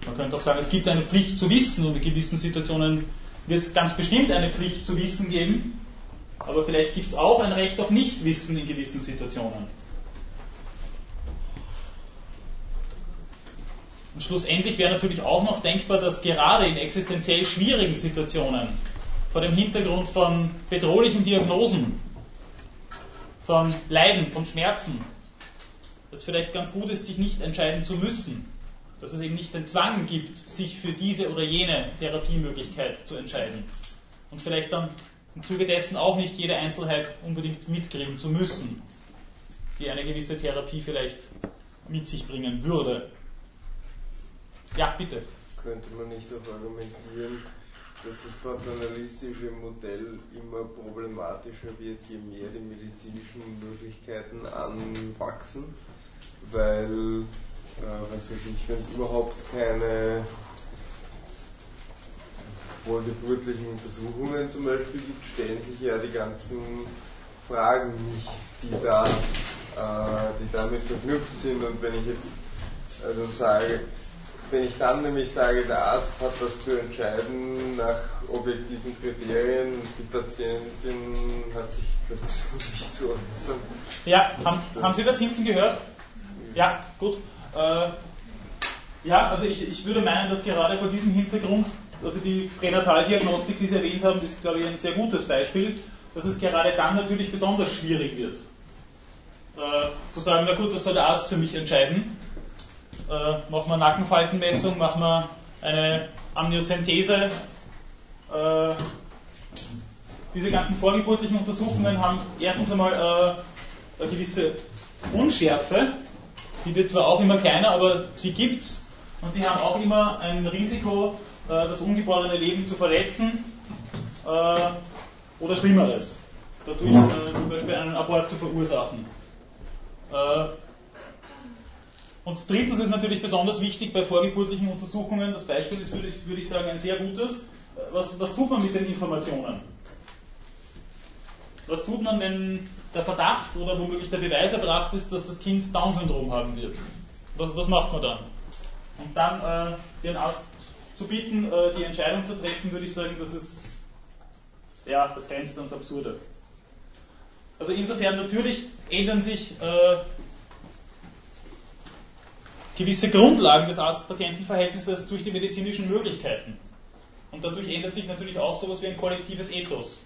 Man könnte auch sagen, es gibt eine Pflicht zu wissen und in gewissen Situationen wird es ganz bestimmt eine Pflicht zu wissen geben, aber vielleicht gibt es auch ein Recht auf Nichtwissen in gewissen Situationen. Und schlussendlich wäre natürlich auch noch denkbar, dass gerade in existenziell schwierigen Situationen, vor dem Hintergrund von bedrohlichen Diagnosen, von Leiden, von Schmerzen, es vielleicht ganz gut ist, sich nicht entscheiden zu müssen. Dass es eben nicht den Zwang gibt, sich für diese oder jene Therapiemöglichkeit zu entscheiden. Und vielleicht dann im Zuge dessen auch nicht jede Einzelheit unbedingt mitkriegen zu müssen, die eine gewisse Therapie vielleicht mit sich bringen würde. Ja, bitte. Könnte man nicht auch argumentieren, dass das paternalistische Modell immer problematischer wird, je mehr die medizinischen Möglichkeiten anwachsen, weil, äh, was weiß ich, wenn es überhaupt keine vorgeburtlichen Untersuchungen zum Beispiel gibt, stellen sich ja die ganzen Fragen nicht, die da, äh, die damit verknüpft sind. Und wenn ich jetzt also sage, wenn ich dann nämlich sage, der Arzt hat das zu entscheiden nach objektiven Kriterien und die Patientin hat sich dazu nicht zu äußern. Ja, haben, haben Sie das hinten gehört? Ja, gut. Äh, ja, also ich, ich würde meinen, dass gerade vor diesem Hintergrund, also die Pränataldiagnostik, die Sie erwähnt haben, ist, glaube ich, ein sehr gutes Beispiel, dass es gerade dann natürlich besonders schwierig wird. Äh, zu sagen, na gut, das soll der Arzt für mich entscheiden äh, machen wir Nackenfaltenmessung, machen wir eine Amniozentese. Äh, diese ganzen vorgeburtlichen Untersuchungen haben erstens einmal äh, eine gewisse Unschärfe, die wird zwar auch immer kleiner, aber die gibt es und die haben auch immer ein Risiko, äh, das ungeborene Leben zu verletzen äh, oder Schlimmeres, dadurch äh, zum Beispiel einen Abort zu verursachen. Und drittens ist natürlich besonders wichtig bei vorgeburtlichen Untersuchungen, das Beispiel ist, würde ich, würde ich sagen, ein sehr gutes. Was, was tut man mit den Informationen? Was tut man, wenn der Verdacht oder womöglich der Beweis erbracht ist, dass das Kind Down-Syndrom haben wird? Was, was, macht man dann? Und dann äh, den Arzt zu bieten, äh, die Entscheidung zu treffen, würde ich sagen, das ist, ja, das grenzt ans Absurde. Also insofern natürlich ändern sich äh, gewisse Grundlagen des Arzt-Patienten-Verhältnisses durch die medizinischen Möglichkeiten. Und dadurch ändert sich natürlich auch sowas wie ein kollektives Ethos.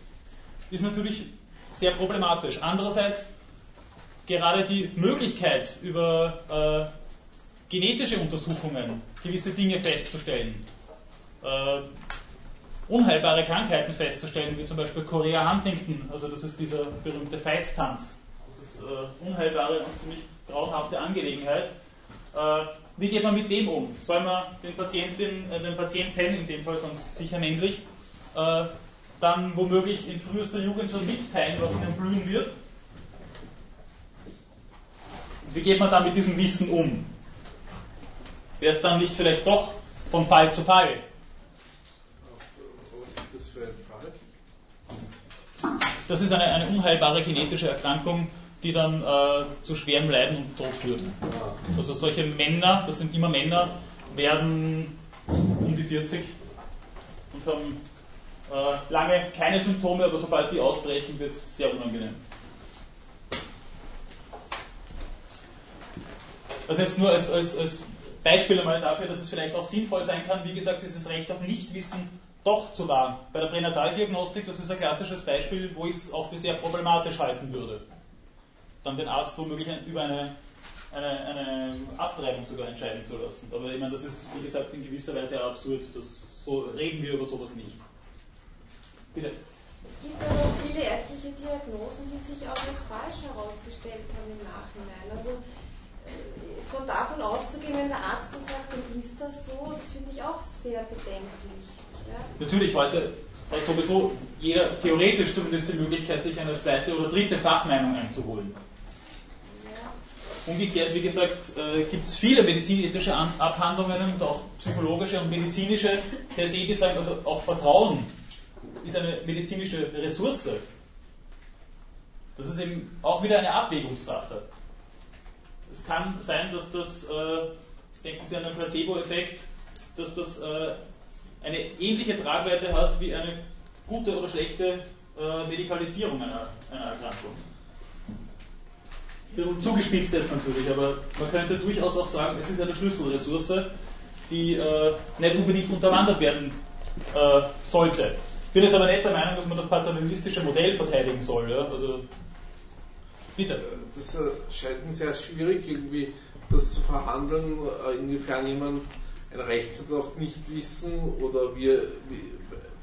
Ist natürlich sehr problematisch. Andererseits gerade die Möglichkeit, über äh, genetische Untersuchungen gewisse Dinge festzustellen, äh, unheilbare Krankheiten festzustellen, wie zum Beispiel Chorea Huntington, also das ist dieser berühmte Feitstanz. Das ist äh, unheilbare und ziemlich grauenhafte Angelegenheit. Äh, wie geht man mit dem um? Soll man den, Patientin, äh, den Patienten, in dem Fall sonst sicher männlich, äh, dann womöglich in frühester Jugend schon mitteilen, was ihnen blühen wird? Wie geht man dann mit diesem Wissen um? Wäre es dann nicht vielleicht doch von Fall zu Fall? Was ist das für ein Fall? Das ist eine, eine unheilbare genetische Erkrankung, die dann äh, zu schwerem Leiden und Tod führt. Also solche Männer, das sind immer Männer, werden um die 40 und haben lange keine Symptome, aber sobald die ausbrechen, wird es sehr unangenehm. Also jetzt nur als, als, als Beispiel einmal dafür, dass es vielleicht auch sinnvoll sein kann, wie gesagt, dieses Recht auf Nichtwissen doch zu wahren. Bei der Pränataldiagnostik, das ist ein klassisches Beispiel, wo ich es auch für sehr problematisch halten würde dann den Arzt womöglich über eine, eine, eine Abtreibung sogar entscheiden zu lassen. Aber ich meine, das ist, wie gesagt, in gewisser Weise absurd. Das, so reden wir über sowas nicht. Bitte. Es gibt aber viele ärztliche Diagnosen, die sich auch als falsch herausgestellt haben im Nachhinein. Also äh, von davon auszugehen, wenn der Arzt das sagt, dann ist das so, das finde ich auch sehr bedenklich. Ja? Natürlich, heute hat sowieso jeder theoretisch zumindest die Möglichkeit, sich eine zweite oder dritte Fachmeinung einzuholen. Umgekehrt, wie gesagt, äh, gibt es viele medizinethische Abhandlungen und auch psychologische und medizinische per se, die sagen, also auch Vertrauen ist eine medizinische Ressource. Das ist eben auch wieder eine Abwägungssache. Es kann sein, dass das, äh, denken Sie an den Placebo-Effekt, dass das äh, eine ähnliche Tragweite hat wie eine gute oder schlechte äh, Medikalisierung einer, einer Erkrankung zugespitzt jetzt natürlich, aber man könnte durchaus auch sagen, es ist eine Schlüsselressource, die äh, nicht unbedingt unterwandert werden äh, sollte. Ich bin jetzt aber nicht der Meinung, dass man das paternalistische Modell verteidigen soll. Ja? Also Bitte. Das äh, scheint mir sehr schwierig, irgendwie das zu verhandeln, äh, inwiefern jemand ein Recht hat auf Nichtwissen oder wir,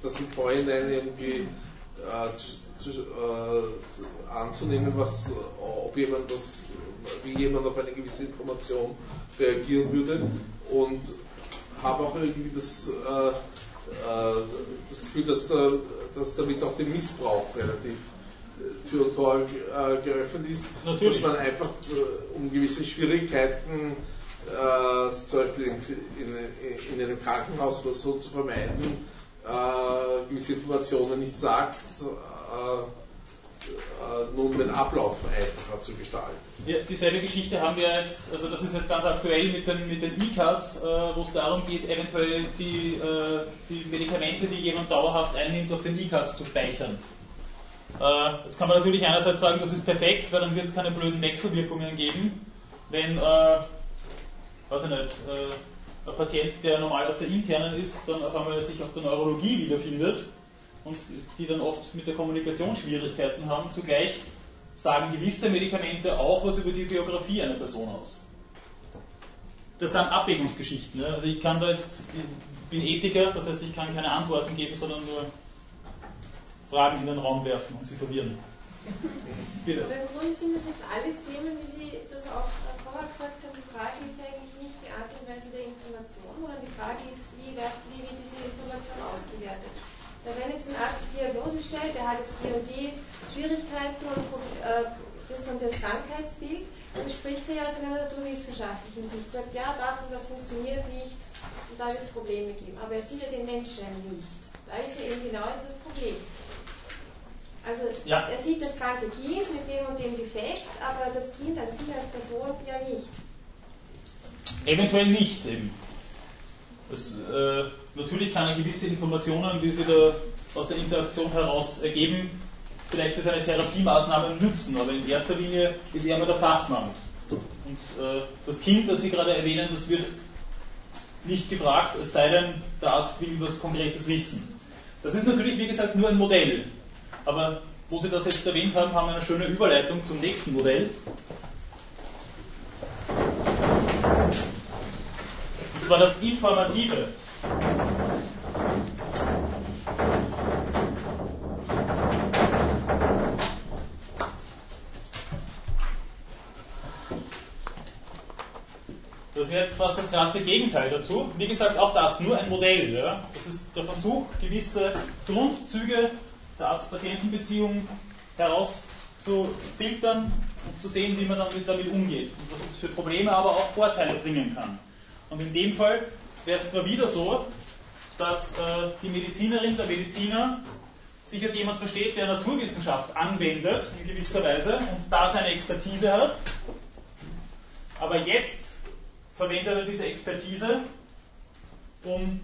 das im Vorhinein irgendwie äh, zu, äh, anzunehmen, was, ob jemand das, wie jemand auf eine gewisse Information reagieren würde und habe auch irgendwie das, äh, äh, das Gefühl, dass, da, dass damit auch der Missbrauch relativ Tür und Tor äh, geöffnet ist, Natürlich. dass man einfach äh, um gewisse Schwierigkeiten, äh, zum Beispiel in, in, in, einem Krankenhaus oder so zu vermeiden, äh, gewisse Informationen nicht sagt, äh, äh, nun den Ablauf einfacher zu gestalten. Ja, dieselbe Geschichte haben wir jetzt, also das ist jetzt ganz aktuell mit den, mit den E-Cards, äh, wo es darum geht, eventuell die, äh, die Medikamente, die jemand dauerhaft einnimmt, auf den E-Cards zu speichern. Äh, jetzt kann man natürlich einerseits sagen, das ist perfekt, weil dann wird es keine blöden Wechselwirkungen geben, wenn, äh, weiß ich nicht, äh, ein Patient, der normal auf der internen ist, dann auf einmal sich auf der Neurologie wiederfindet und die dann oft mit der Kommunikation Schwierigkeiten haben. Zugleich sagen gewisse Medikamente auch was über die Biografie einer Person aus. Das sind Abwägungsgeschichten. Also ich kann da jetzt, ich bin Ethiker, das heißt ich kann keine Antworten geben, sondern nur Fragen in den Raum werfen und sie verwirren. Bitte. Aber im Grunde sind das jetzt alles Themen, wie Sie das auch vorher gesagt haben. Die Frage ist eigentlich nicht die Art und Weise der Information, sondern die Frage ist, wie, wird, wie wird diese Information ausgewertet. Wenn jetzt ein Arzt die Diagnose stellt, der hat jetzt die und die Schwierigkeiten und äh, das und das Krankheitsbild, dann spricht er ja aus einer naturwissenschaftlichen Sicht, sagt, ja, das und das funktioniert nicht und da wird es Probleme geben. Aber er sieht ja den Menschen nicht. Da ist ja eben genau das Problem. Also ja. er sieht das kranke Kind mit dem und dem Defekt, aber das Kind an sich als Person ja nicht. Eventuell nicht eben. Das, äh, natürlich kann er gewisse Informationen, die sich da aus der Interaktion heraus ergeben, vielleicht für seine Therapiemaßnahmen nützen, aber in erster Linie ist er immer der Fachmann. Und äh, das Kind, das Sie gerade erwähnen, das wird nicht gefragt, es sei denn, der Arzt will was Konkretes wissen. Das ist natürlich, wie gesagt, nur ein Modell. Aber wo Sie das jetzt erwähnt haben, haben wir eine schöne Überleitung zum nächsten Modell. Und zwar das Informative. Das ist jetzt fast das krasse Gegenteil dazu. Wie gesagt, auch das nur ein Modell. Ja? Das ist der Versuch, gewisse Grundzüge der Arzt-Patienten-Beziehung herauszufiltern und zu sehen, wie man damit, damit umgeht und was es für Probleme, aber auch Vorteile bringen kann. Und in dem Fall wäre es zwar wieder so, dass äh, die Medizinerin, der Mediziner sich als jemand versteht, der Naturwissenschaft anwendet in gewisser Weise und da seine Expertise hat, aber jetzt verwendet er diese Expertise, um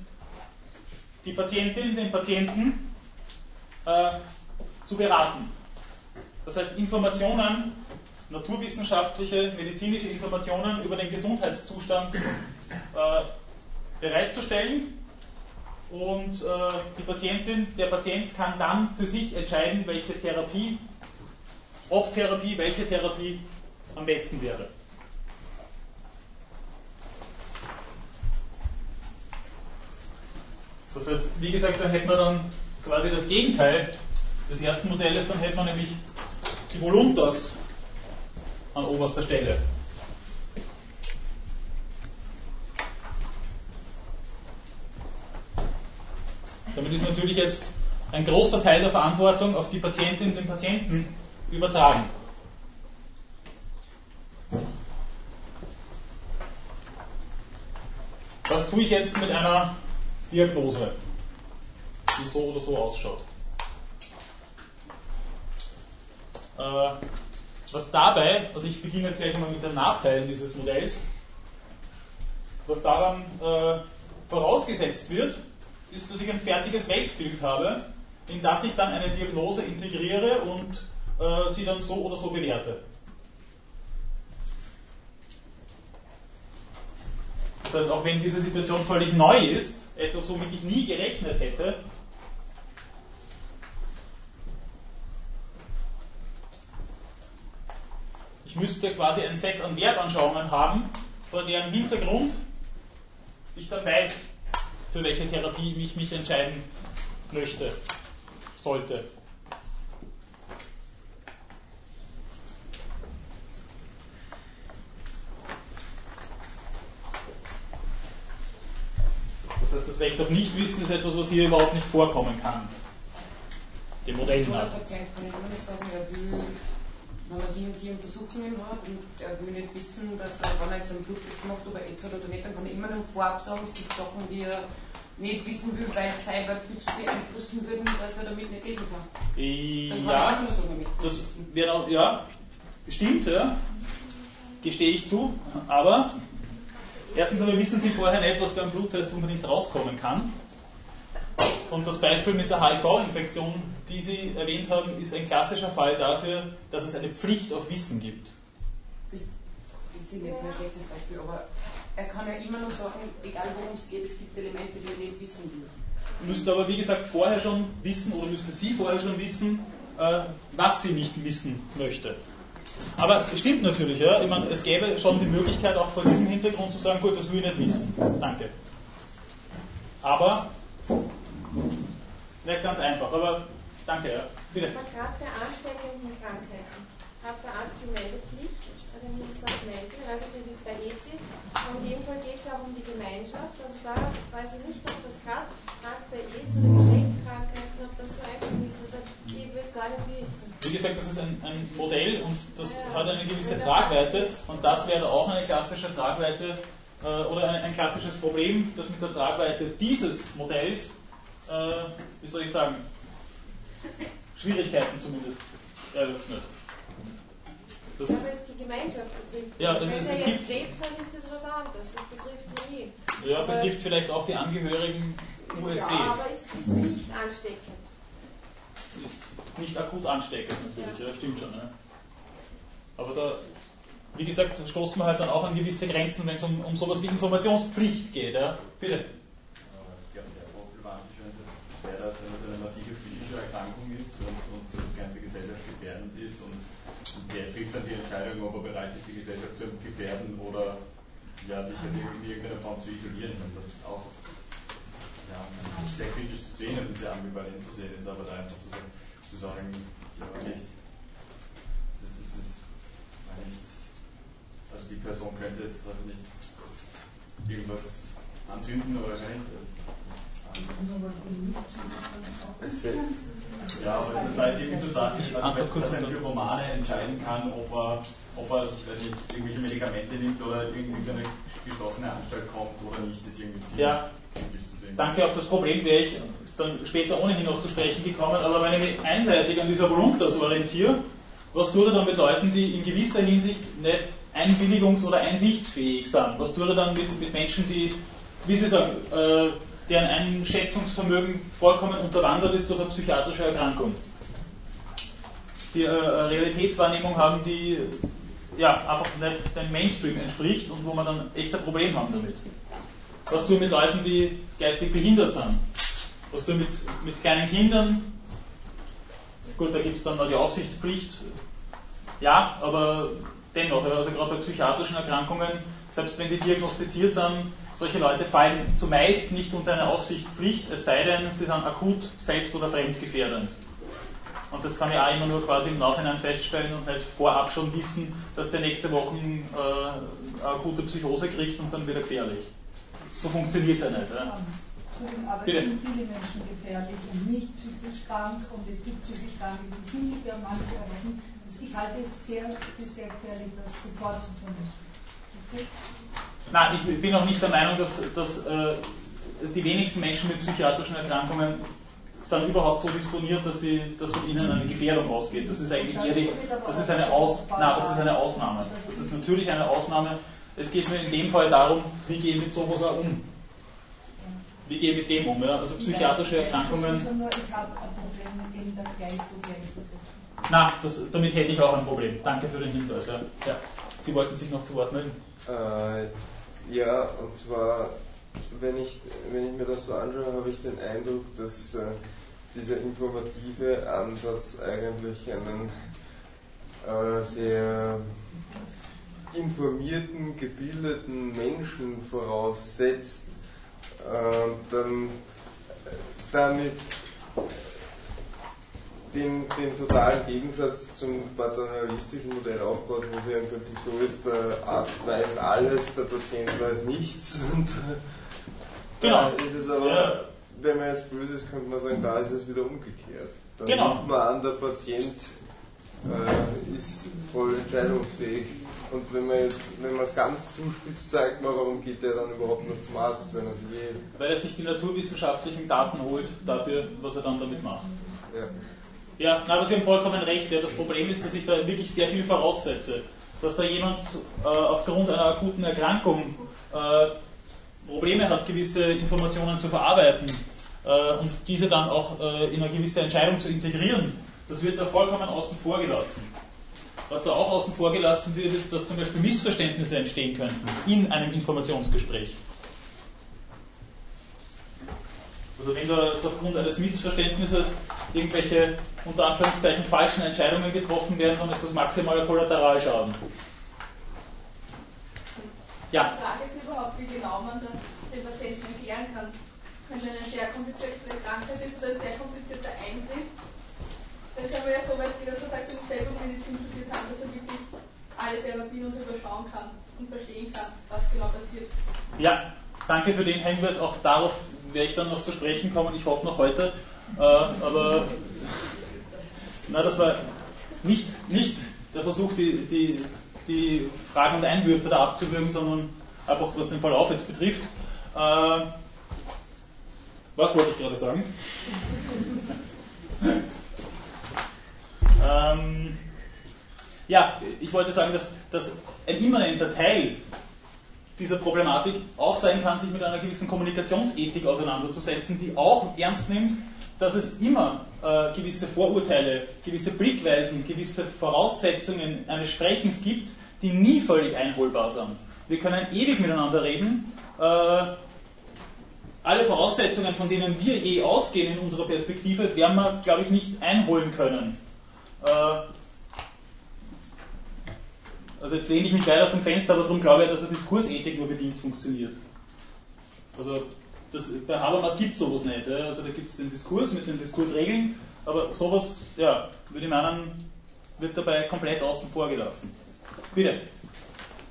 die Patientin, den Patienten äh, zu beraten. Das heißt, Informationen, naturwissenschaftliche, medizinische Informationen über den Gesundheitszustand äh, bereitzustellen. Und äh, die Patientin, der Patient kann dann für sich entscheiden, welche Therapie, ob Therapie, welche Therapie am besten wäre. Das heißt, wie gesagt, da hätten wir dann quasi das Gegenteil des ersten Modells, dann hätte man nämlich die Voluntas an oberster Stelle. Damit ist natürlich jetzt ein großer Teil der Verantwortung auf die Patientin und den Patienten übertragen. Was tue ich jetzt mit einer Diagnose? die so oder so ausschaut. Äh, was dabei, also ich beginne jetzt gleich mal mit den Nachteilen dieses Modells, was daran äh, vorausgesetzt wird, ist, dass ich ein fertiges Weltbild habe, in das ich dann eine Diagnose integriere und äh, sie dann so oder so bewerte. Das heißt, auch wenn diese Situation völlig neu ist, etwas, womit ich nie gerechnet hätte, Ich müsste quasi ein Set an Wertanschauungen haben, vor deren Hintergrund ich dann weiß, für welche Therapie ich mich entscheiden möchte, sollte. Das heißt, das Recht auf Nichtwissen ist etwas, was hier überhaupt nicht vorkommen kann. Dem Modell nach. ein Patient kann immer nur sagen, er will, wenn er die und die Untersuchungen hat und er will nicht wissen, dass er, wenn er jetzt einen Bluttest macht, ob er AIDS hat oder nicht, dann kann er immer nur vorab sagen, es gibt Sachen, die er nicht wissen will, weil Wortwitze beeinflussen würden, dass er damit nicht leben kann. Dann kann er auch Ja, nur sagen, es das wäre auch, ja, stimmt, ja. Gestehe ich zu, aber erstens einmal wissen Sie vorher nicht, was beim Bluttest unbedingt rauskommen kann. Und das Beispiel mit der HIV-Infektion, die Sie erwähnt haben, ist ein klassischer Fall dafür, dass es eine Pflicht auf Wissen gibt. Das ist nicht ein schlechtes Beispiel, aber er kann ja immer nur sagen, egal worum es geht, es gibt Elemente, die er nicht wissen will. Müsste aber, wie gesagt, vorher schon wissen, oder müsste sie vorher schon wissen, äh, was sie nicht wissen möchte. Aber es stimmt natürlich, ja. Ich meine, es gäbe schon die Möglichkeit, auch vor diesem Hintergrund zu sagen, gut, das will ich nicht wissen. Danke. Aber, nicht ganz einfach, aber danke, ja. Bitte. Vertrag der ansteckenden Krankheiten. Hat der Arzt die Meldepflicht? Also muss das melden, also wie es bei AIDS ist. In dem Fall geht es auch um die Gemeinschaft. Also da weiß ich nicht, ob das gerade bei AIDS oder Geschlechtskrankheiten, ob das so einfach ist. Ich will es gar nicht wissen. Wie gesagt, das ist ein, ein Modell und das Ja, ja. hat eine gewisse Tragweite und das wäre auch eine klassische Tragweite äh, oder ein, ein klassisches Problem, das mit der Tragweite dieses Modells, äh, wie soll ich sagen, Schwierigkeiten zumindest eröffnet. Das, Ja, aber es die Gemeinschaft betrifft. Ja, das Wenn ist- es jetzt gibt- Krebs hat, ist das was anderes. Das betrifft nur ihn. ja, Aber- betrifft vielleicht auch die Angehörigen USD. Ja, aber es ist nicht ansteckend. ist nicht akut ansteckend natürlich, ja, stimmt schon. Ja. Aber da, wie gesagt, stoßen wir halt dann auch an gewisse Grenzen, wenn es um, um sowas wie Informationspflicht geht. Ja. Bitte. Ich glaube, sehr problematisch, wenn es wäre, dass wenn es eine massive psychische Erkrankung ist und, und die ganze Gesellschaft gefährdend ist und, der trifft dann die Entscheidung, ob er bereit ist, die Gesellschaft zu gefährden oder ja, sich in irgendeiner Form zu isolieren. Und das ist auch ja, sehr kritisch zu sehen und sehr ambivalent zu sehen ist, aber da einfach zu, sagen- zu sagen, ja, nicht, das ist jetzt, ich, also die Person könnte jetzt also nicht irgendwas anzünden oder kann nicht. Ja, aber das war jetzt eben zu sagen, Ich also, dass ein dann- Hypomane entscheiden kann, ob er, ob er nicht, irgendwelche Medikamente nimmt oder in irgendeine geschlossene Anstalt kommt oder nicht, ist irgendwie ziemlich Ja. zu sehen. Danke, auf das Problem wäre ich dann später ohnehin noch zu sprechen gekommen, aber wenn ich mich einseitig an dieser Voluntas orientiere, was tue ich dann mit Leuten, die in gewisser Hinsicht nicht einwilligungs- oder einsichtsfähig sind? Was tue ich dann mit, mit Menschen, die, wie Sie sagen, äh, deren Einschätzungsvermögen vollkommen unterwandert ist durch eine psychiatrische Erkrankung? Die äh, Realitätswahrnehmung haben, die ja, einfach nicht dem Mainstream entspricht und wo man dann echt ein Problem haben damit. Was ich mit Leuten, die geistig behindert sind? Was ich mit, mit kleinen Kindern? Gut, da gibt es dann noch die Aufsichtspflicht. Ja, aber dennoch, also gerade bei psychiatrischen Erkrankungen, selbst wenn die diagnostiziert sind, solche Leute fallen zumeist nicht unter eine Aufsichtspflicht, es sei denn, sie sind akut selbst- oder fremdgefährdend. Und das kann ich auch immer nur quasi im Nachhinein feststellen und nicht vorab schon wissen, dass der nächste Woche äh, eine akute Psychose kriegt und dann wieder gefährlich. So funktioniert es ja nicht. Ja. Aber Bitte. es sind viele Menschen gefährlich und nicht psychisch krank und es gibt psychisch Kranke, die sind nicht mehr manche, aber nicht. Also ich halte es sehr, für sehr gefährlich, das sofort zu tun. Nein, ich bin auch nicht der Meinung, dass, dass äh, die wenigsten Menschen mit psychiatrischen Erkrankungen sind überhaupt so disponiert, dass, sie, dass von ihnen eine Gefährdung ausgeht. Das ist eigentlich eher die, das ist eine Aus, nein, das ist eine Ausnahme. Das ist natürlich eine Ausnahme. Es geht mir in dem Fall darum, wie gehe ich mit sowas auch um. Wie gehe ich mit dem um? Ja? Also psychiatrische Erkrankungen. Ich, habe ein Problem mit dem, das gleich gleichzusetzen. Na, das, damit hätte ich auch ein Problem. Danke für den Hinweis. Ja. Ja. Sie wollten sich noch zu Wort melden. Äh, ja, und zwar, wenn ich, wenn ich mir das so anschaue, habe ich den Eindruck, dass äh, dieser informative Ansatz eigentlich einen äh, sehr informierten, gebildeten Menschen voraussetzt, äh, dann damit den, den totalen Gegensatz zum paternalistischen Modell aufbaut, wo es ja im Prinzip so ist, der Arzt weiß alles, der Patient weiß nichts. Und Genau. da ist es aber, Ja. wenn man jetzt böse ist, könnte man sagen, da ist es wieder umgekehrt. Dann Genau. nimmt man an, der Patient äh, ist voll entscheidungsfähig. Und wenn man jetzt, wenn man es ganz zuspitzt, sagt man, warum geht der dann überhaupt noch zum Arzt, wenn er sich eh. Weil er sich die naturwissenschaftlichen Daten holt dafür, was er dann damit macht. Ja. Ja, na, aber Sie haben vollkommen recht. Ja. Das Problem ist, dass ich da wirklich sehr viel voraussetze. Dass da jemand äh, aufgrund einer akuten Erkrankung äh, Probleme hat, gewisse Informationen zu verarbeiten äh, und diese dann auch äh, in eine gewisse Entscheidung zu integrieren, das wird da vollkommen außen vor gelassen. Was da auch außen vor gelassen wird, ist, dass zum Beispiel Missverständnisse entstehen könnten in einem Informationsgespräch. Also wenn da aufgrund eines Missverständnisses irgendwelche unter Anführungszeichen falschen Entscheidungen getroffen werden, dann ist das maximaler Kollateralschaden. Ja, Die Frage ist überhaupt, wie genau man das den Patienten erklären kann. Wenn es eine sehr komplizierte Krankheit ist oder ein sehr komplizierter Eingriff, dann sind wir ja so weit, wie das sagt, dass selber Medizin studiert haben, dass er wirklich alle Therapien und so überschauen kann und verstehen kann, was genau passiert. ja, danke für den Hinweis. Auch darauf werde ich dann noch zu sprechen kommen. Ich hoffe noch heute. Äh, aber na, das war nicht, nicht der Versuch, die, die, die Fragen und Einwürfe da abzuwürgen, sondern einfach was den Verlauf jetzt betrifft. Äh, was wollte ich gerade sagen? ähm, ja, ich wollte sagen, dass, dass ein immanenter Teil dieser Problematik auch sein kann, sich mit einer gewissen Kommunikationsethik auseinanderzusetzen, die auch ernst nimmt, dass es immer äh, gewisse Vorurteile, gewisse Blickweisen, gewisse Voraussetzungen eines Sprechens gibt, die nie völlig einholbar sind. Wir können ewig miteinander reden. Äh, alle Voraussetzungen, von denen wir je ausgehen in unserer Perspektive, werden wir, glaube ich, nicht einholen können. Äh, also jetzt lehne ich mich weit aus dem Fenster, aber darum glaube ich, dass eine Diskursethik nur bedingt funktioniert. Also das, bei Habermas gibt es sowas nicht. Also da gibt es den Diskurs mit den Diskursregeln, aber sowas, ja, würde ich meinen, wird dabei komplett außen vor gelassen. Bitte.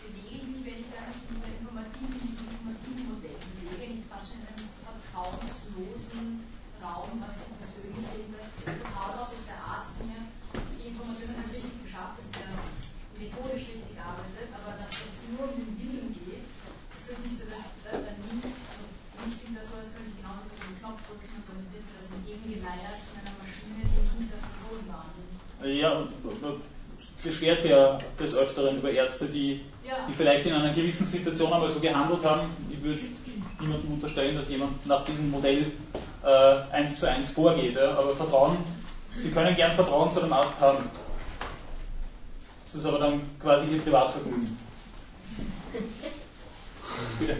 bewege ich mich, wenn ich da Ja, beschwert ja des Öfteren über Ärzte, die, Ja. die vielleicht in einer gewissen Situation einmal so gehandelt haben. Ich würde niemandem unterstellen, dass jemand nach diesem Modell äh, eins zu eins vorgeht. Ja. Aber Vertrauen, Sie können gern Vertrauen zu dem Arzt haben. Das ist aber dann quasi Ihr Privatvergnügen. Bitte.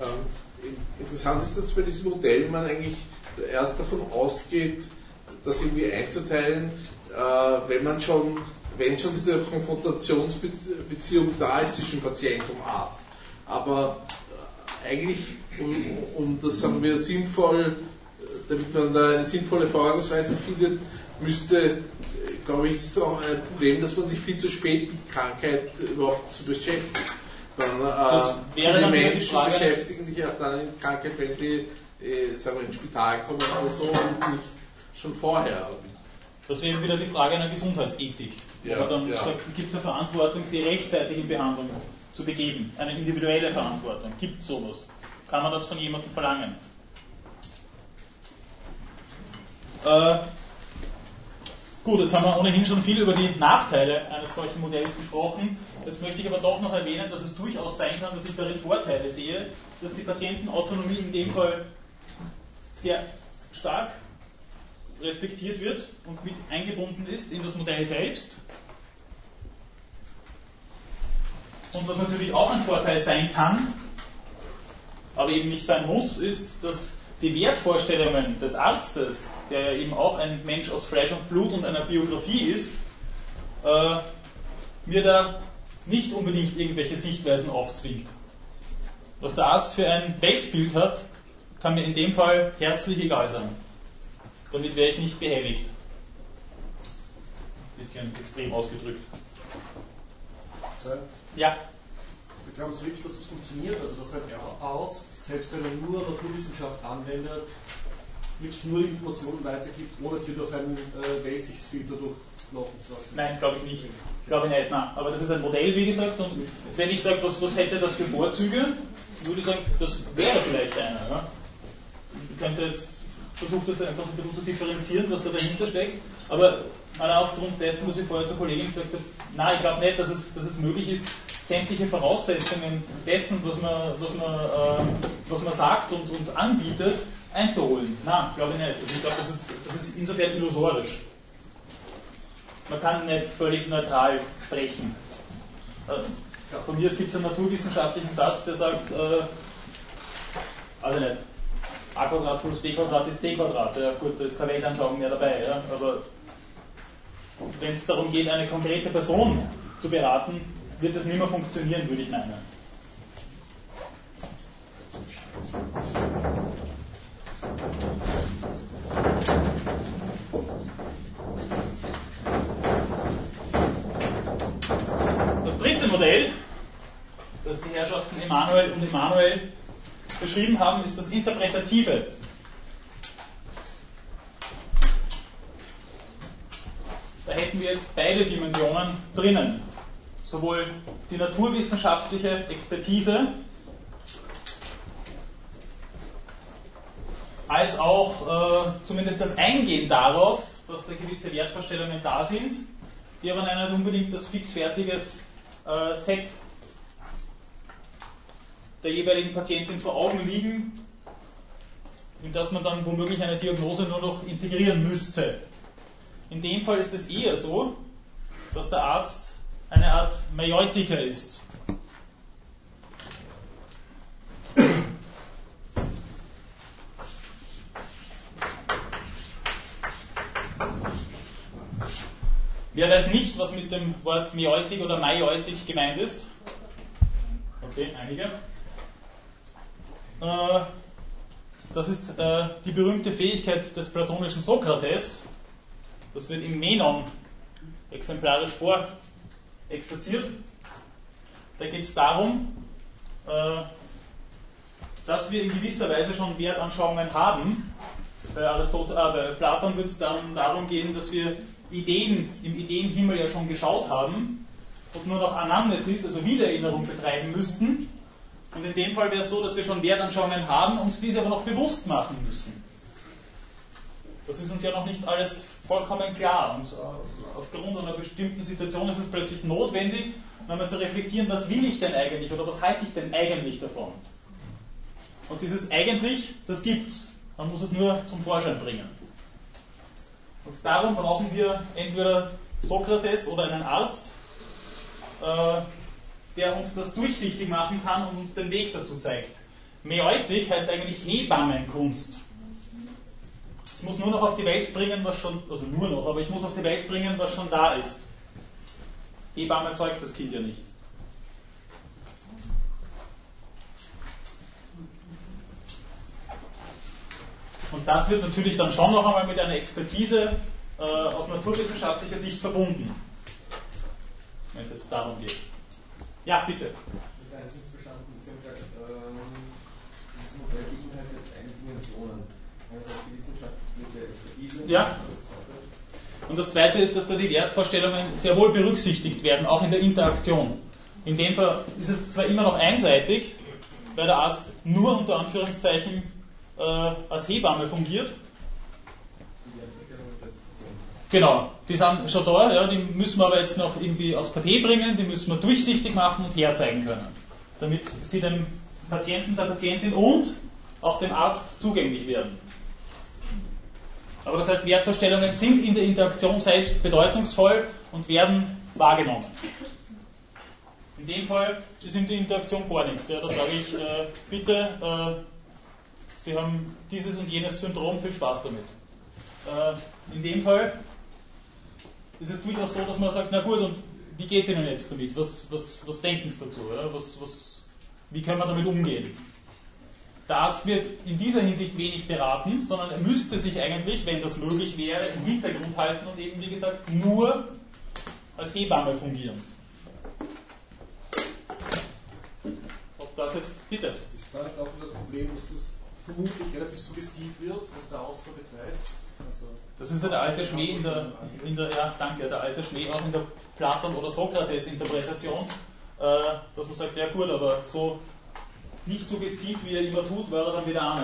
Ähm, interessant ist, dass bei diesem Modell man eigentlich erst davon ausgeht, das irgendwie einzuteilen, wenn man schon, wenn schon diese Konfrontationsbeziehung da ist zwischen Patient und Arzt. Aber äh, eigentlich, um, um das sagen wir sinnvoll, äh, damit man da eine sinnvolle Vorgangsweise findet, müsste, äh, glaube ich, ist auch ein Problem, dass man sich viel zu spät mit Krankheit überhaupt zu beschäftigt. Man, Das äh, wäre viele dann wieder die Menschen Frage- beschäftigen sich erst dann in Krankheit, wenn sie äh, sagen wir, ins Spital kommen oder so und nicht schon vorher. Das wäre wieder die Frage einer Gesundheitsethik. Ja, dann ja. gibt es eine Verantwortung, sie rechtzeitig in Behandlung zu begeben. Eine individuelle Verantwortung. Gibt es sowas? Kann man das von jemandem verlangen? Äh, gut, jetzt haben wir ohnehin schon viel über die Nachteile eines solchen Modells gesprochen. Jetzt möchte ich aber doch noch erwähnen, dass es durchaus sein kann, dass ich darin Vorteile sehe, dass die Patientenautonomie in dem Fall sehr stark respektiert wird und mit eingebunden ist in das Modell selbst. Und was natürlich auch ein Vorteil sein kann, aber eben nicht sein muss, ist, dass die Wertvorstellungen des Arztes, der ja eben auch ein Mensch aus Fleisch und Blut und einer Biografie ist, äh, mir da nicht unbedingt irgendwelche Sichtweisen aufzwingt. Was der Arzt für ein Weltbild hat, kann mir in dem Fall herzlich egal sein. Damit wäre ich nicht behelligt. Bisschen extrem ausgedrückt. Ja. Wir glauben es wirklich, dass es funktioniert, also dass ein Arzt, selbst wenn er nur Naturwissenschaft anwendet, wirklich nur Informationen weitergibt, ohne sie durch einen äh, Weltsichtsfilter durchlaufen zu lassen. Nein, glaube ich nicht. Glaube ich nicht, nein. Aber das ist ein Modell, wie gesagt, und wenn ich sage, was, was hätte das für Vorzüge, würde ich sagen, das wäre vielleicht einer. Ja? Ich könnte jetzt versuchen, das einfach ein bisschen zu differenzieren, was da dahinter steckt, aber allein aufgrund dessen, was ich vorher zur Kollegin gesagt habe, nein, ich glaube nicht, dass es, dass es möglich ist, sämtliche Voraussetzungen dessen, was man, was man, äh, was man sagt und, und anbietet, einzuholen. Nein, glaube ich nicht. Also ich glaube, das ist, das ist insofern illusorisch. Man kann nicht völlig neutral sprechen. Äh, von mir gibt es einen naturwissenschaftlichen Satz, der sagt, äh, also nicht, a Quadrat plus b Quadrat ist c Quadrat. Ja, gut, da ist keine Weltanschauung mehr dabei. Ja, aber wenn es darum geht, eine konkrete Person zu beraten, wird das nicht mehr funktionieren, würde ich meinen. Das dritte Modell, das die Herrschaften Emanuel und Emanuel beschrieben haben, ist das Interpretative. Da hätten wir jetzt beide Dimensionen drinnen. Sowohl die naturwissenschaftliche Expertise als auch äh, zumindest das Eingehen darauf, dass da gewisse Wertvorstellungen da sind, die aber nicht unbedingt das fixfertiges äh, Set der jeweiligen Patientin vor Augen liegen, in das man dann womöglich eine Diagnose nur noch integrieren müsste. In dem Fall ist es eher so, dass der Arzt eine Art Majoitiker ist. Wer weiß nicht, was mit dem Wort Mioitik oder Majoitik gemeint ist? Okay, einige. Äh, das ist äh, die berühmte Fähigkeit des platonischen Sokrates. Das wird im Menon exemplarisch vorexerziert. Da geht es darum, äh, dass wir in gewisser Weise schon Wertanschauungen haben. Bei, Aristot äh, bei Platon wird es dann darum gehen, dass wir Ideen im Ideenhimmel ja schon geschaut haben und nur noch Anamnesis, also Wiedererinnerung betreiben müssten. Und in dem Fall wäre es so, dass wir schon Wertanschauungen haben, uns diese aber noch bewusst machen müssen. Das ist uns ja noch nicht alles vollkommen klar. Und aufgrund einer bestimmten Situation ist es plötzlich notwendig, nochmal zu reflektieren, was will ich denn eigentlich oder was halte ich denn eigentlich davon. Und dieses eigentlich, das gibt's. Man muss es nur zum Vorschein bringen. Und darum brauchen wir entweder Sokrates oder einen Arzt, äh, der uns das durchsichtig machen kann und uns den Weg dazu zeigt. Meoitik heißt eigentlich Hebammenkunst. Ich muss nur noch auf die Welt bringen, was schon, also nur noch, aber ich muss auf die Welt bringen, was schon da ist. Hebamme zeugt das Kind ja nicht. Und das wird natürlich dann schon noch einmal mit einer Expertise äh, aus naturwissenschaftlicher Sicht verbunden. Wenn es jetzt darum geht. Ja, bitte. Das ist nicht verstanden. Sie haben gesagt, ähm, dieses Modell beinhaltet eine Dimensionen. Einerseits die wissenschaftliche Expertise. Ja. Und das Zweite ist, dass da die Wertvorstellungen sehr wohl berücksichtigt werden, auch in der Interaktion. In dem Fall ist es zwar immer noch einseitig, weil der Arzt nur unter Anführungszeichen äh, als Hebamme fungiert. Genau, die sind schon da, ja, die müssen wir aber jetzt noch irgendwie aufs Tapet bringen, die müssen wir durchsichtig machen und herzeigen können, damit sie dem Patienten, der Patientin und auch dem Arzt zugänglich werden. Aber das heißt, Wertvorstellungen sind in der Interaktion selbst bedeutungsvoll und werden wahrgenommen. In dem Fall in der Interaktion gar nichts. Ja, da sage ich, äh, bitte, äh, Sie haben dieses und jenes Syndrom, viel Spaß damit. Äh, in dem Fall ist es durchaus so, dass man sagt, na gut, und wie geht es Ihnen jetzt damit? Was, was, was denken Sie dazu? Oder? Was, was, wie können wir damit umgehen? Der Arzt wird in dieser Hinsicht wenig beraten, sondern er müsste sich eigentlich, wenn das möglich wäre, im Hintergrund halten und eben, wie gesagt, nur als Hebamme fungieren. Ob das jetzt, bitte. Ist da nicht auch das Problem, dass das vermutlich relativ suggestiv wird, was der Arzt da betreibt? Also Das ist ja der alte Schmäh in der, in der, ja, danke, der alte Schmäh auch in der Platon- oder Sokrates-Interpretation, äh, dass man sagt, ja gut, aber so nicht suggestiv, wie er immer tut, war er dann wieder auch.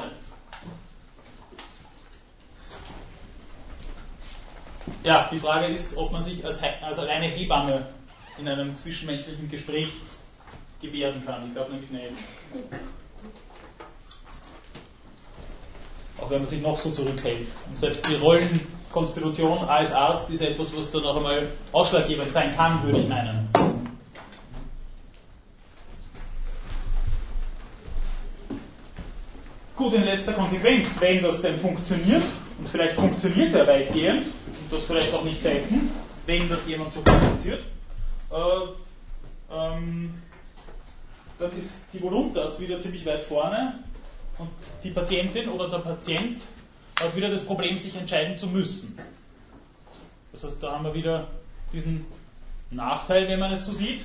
Ja, die Frage ist, ob man sich als, als reine Hebamme in einem zwischenmenschlichen Gespräch gebärden kann. Ich glaube nämlich nicht. Auch wenn man sich noch so zurückhält. Und selbst die Rollenkonstitution als Arzt ist etwas, was dann auch einmal ausschlaggebend sein kann, würde ich meinen. Gut, in letzter Konsequenz, wenn das denn funktioniert, und vielleicht funktioniert ja weitgehend, und das vielleicht auch nicht selten, wenn das jemand so praktiziert, äh, ähm, dann ist die Voluntas wieder ziemlich weit vorne und die Patientin oder der Patient hat wieder das Problem, sich entscheiden zu müssen. Das heißt, da haben wir wieder diesen Nachteil, wenn man es so sieht,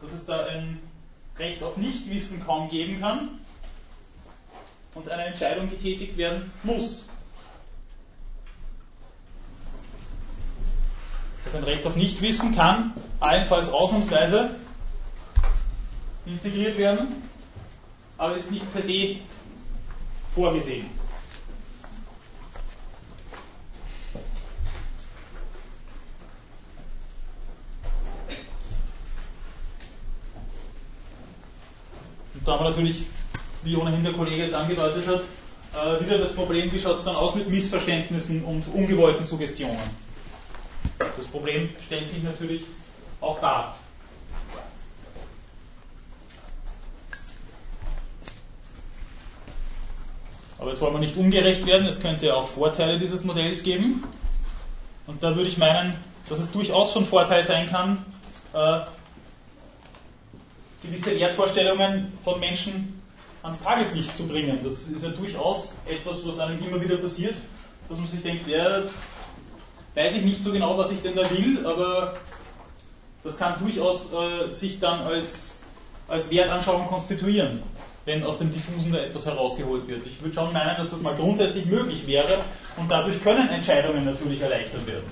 dass es da ein Recht auf Nichtwissen kaum geben kann und eine Entscheidung getätigt werden muss. Das ein Recht auf Nichtwissen kann allenfalls ausnahmsweise integriert werden, aber ist nicht per se vorgesehen. Und da haben wir natürlich, wie ohnehin der Kollege es angedeutet hat, äh, wieder das Problem, wie schaut es dann aus mit Missverständnissen und ungewollten Suggestionen. Das Problem stellt sich natürlich auch dar. Aber jetzt wollen wir nicht ungerecht werden, es könnte ja auch Vorteile dieses Modells geben. Und da würde ich meinen, dass es durchaus von Vorteil sein kann, äh, gewisse Wertvorstellungen von Menschen ans Tageslicht zu bringen. Das ist ja durchaus etwas, was einem immer wieder passiert, dass man sich denkt, ja, weiß ich nicht so genau, was ich denn da will, aber das kann durchaus äh, sich dann als, als Wertanschauung konstituieren, wenn aus dem Diffusen da etwas herausgeholt wird. Ich würde schon meinen, dass das mal grundsätzlich möglich wäre und dadurch können Entscheidungen natürlich erleichtert werden.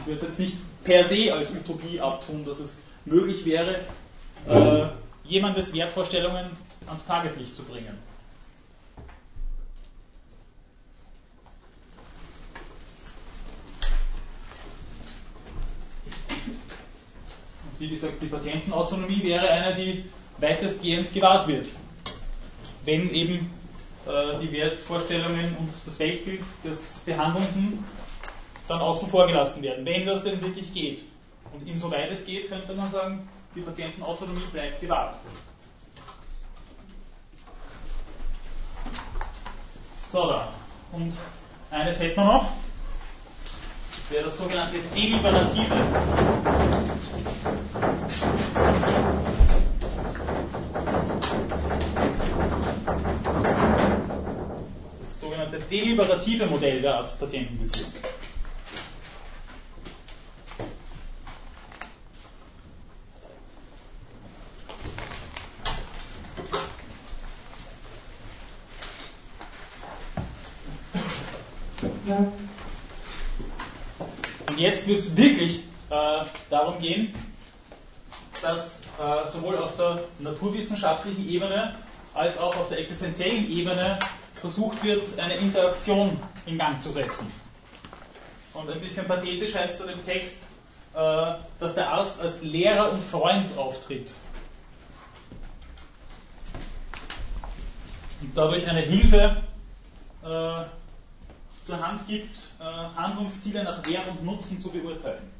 Ich würde es jetzt nicht per se als Utopie abtun, dass es möglich wäre, äh, jemandes Wertvorstellungen ans Tageslicht zu bringen. Wie gesagt, die Patientenautonomie wäre eine, die weitestgehend gewahrt wird. Wenn eben äh, die Wertvorstellungen und das Weltbild des Behandelnden dann außen vor gelassen werden, wenn das denn wirklich geht. Und insoweit es geht, könnte man sagen, die Patientenautonomie bleibt gewahrt. So, da. Und eines hätten wir noch. Das wäre das sogenannte Deliberative. Das sogenannte deliberative Modell der Arzt-Patienten-Beziehung. Und jetzt wird es wirklich äh, darum gehen, der naturwissenschaftlichen Ebene als auch auf der existenziellen Ebene versucht wird, eine Interaktion in Gang zu setzen. Und ein bisschen pathetisch heißt es in dem Text, äh, dass der Arzt als Lehrer und Freund auftritt. Und dadurch eine Hilfe äh, zur Hand gibt, äh, Handlungsziele nach Wert und Nutzen zu beurteilen.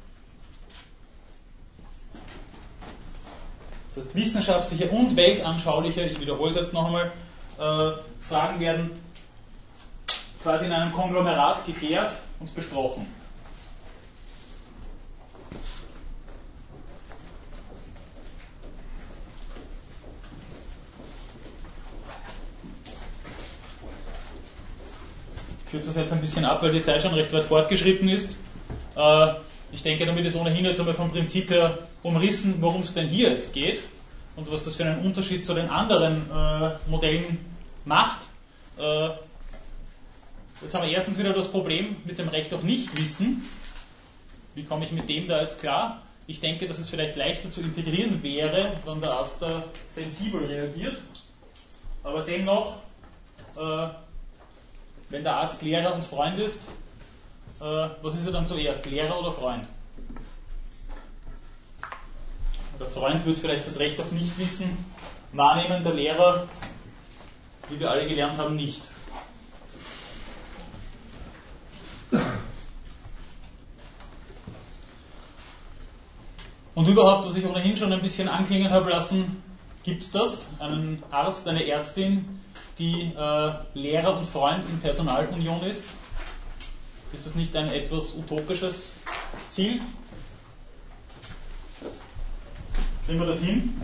das heißt wissenschaftliche und weltanschauliche, ich wiederhole es jetzt nochmal, äh, Fragen werden quasi in einem Konglomerat geklärt und besprochen. Ich kürze das jetzt ein bisschen ab, weil die Zeit schon recht weit fortgeschritten ist. Äh, ich denke, damit ist ohnehin jetzt einmal vom Prinzip her umrissen, worum es denn hier jetzt geht und was das für einen Unterschied zu den anderen äh, Modellen macht. Äh, jetzt haben wir erstens wieder das Problem mit dem Recht auf Nichtwissen. Wie komme ich mit dem da jetzt klar? Ich denke, dass es vielleicht leichter zu integrieren wäre, wenn der Arzt da sensibel reagiert. Aber dennoch, äh, wenn der Arzt Lehrer und Freund ist, was ist er dann zuerst, Lehrer oder Freund? Der Freund wird vielleicht das Recht auf Nichtwissen wahrnehmen, der Lehrer, wie wir alle gelernt haben, nicht. Und überhaupt, was ich ohnehin schon ein bisschen anklingen habe lassen, gibt es das? Einen Arzt, eine Ärztin, die äh, Lehrer und Freund in Personalunion ist? Ist das nicht ein etwas utopisches Ziel? Kriegen wir das hin?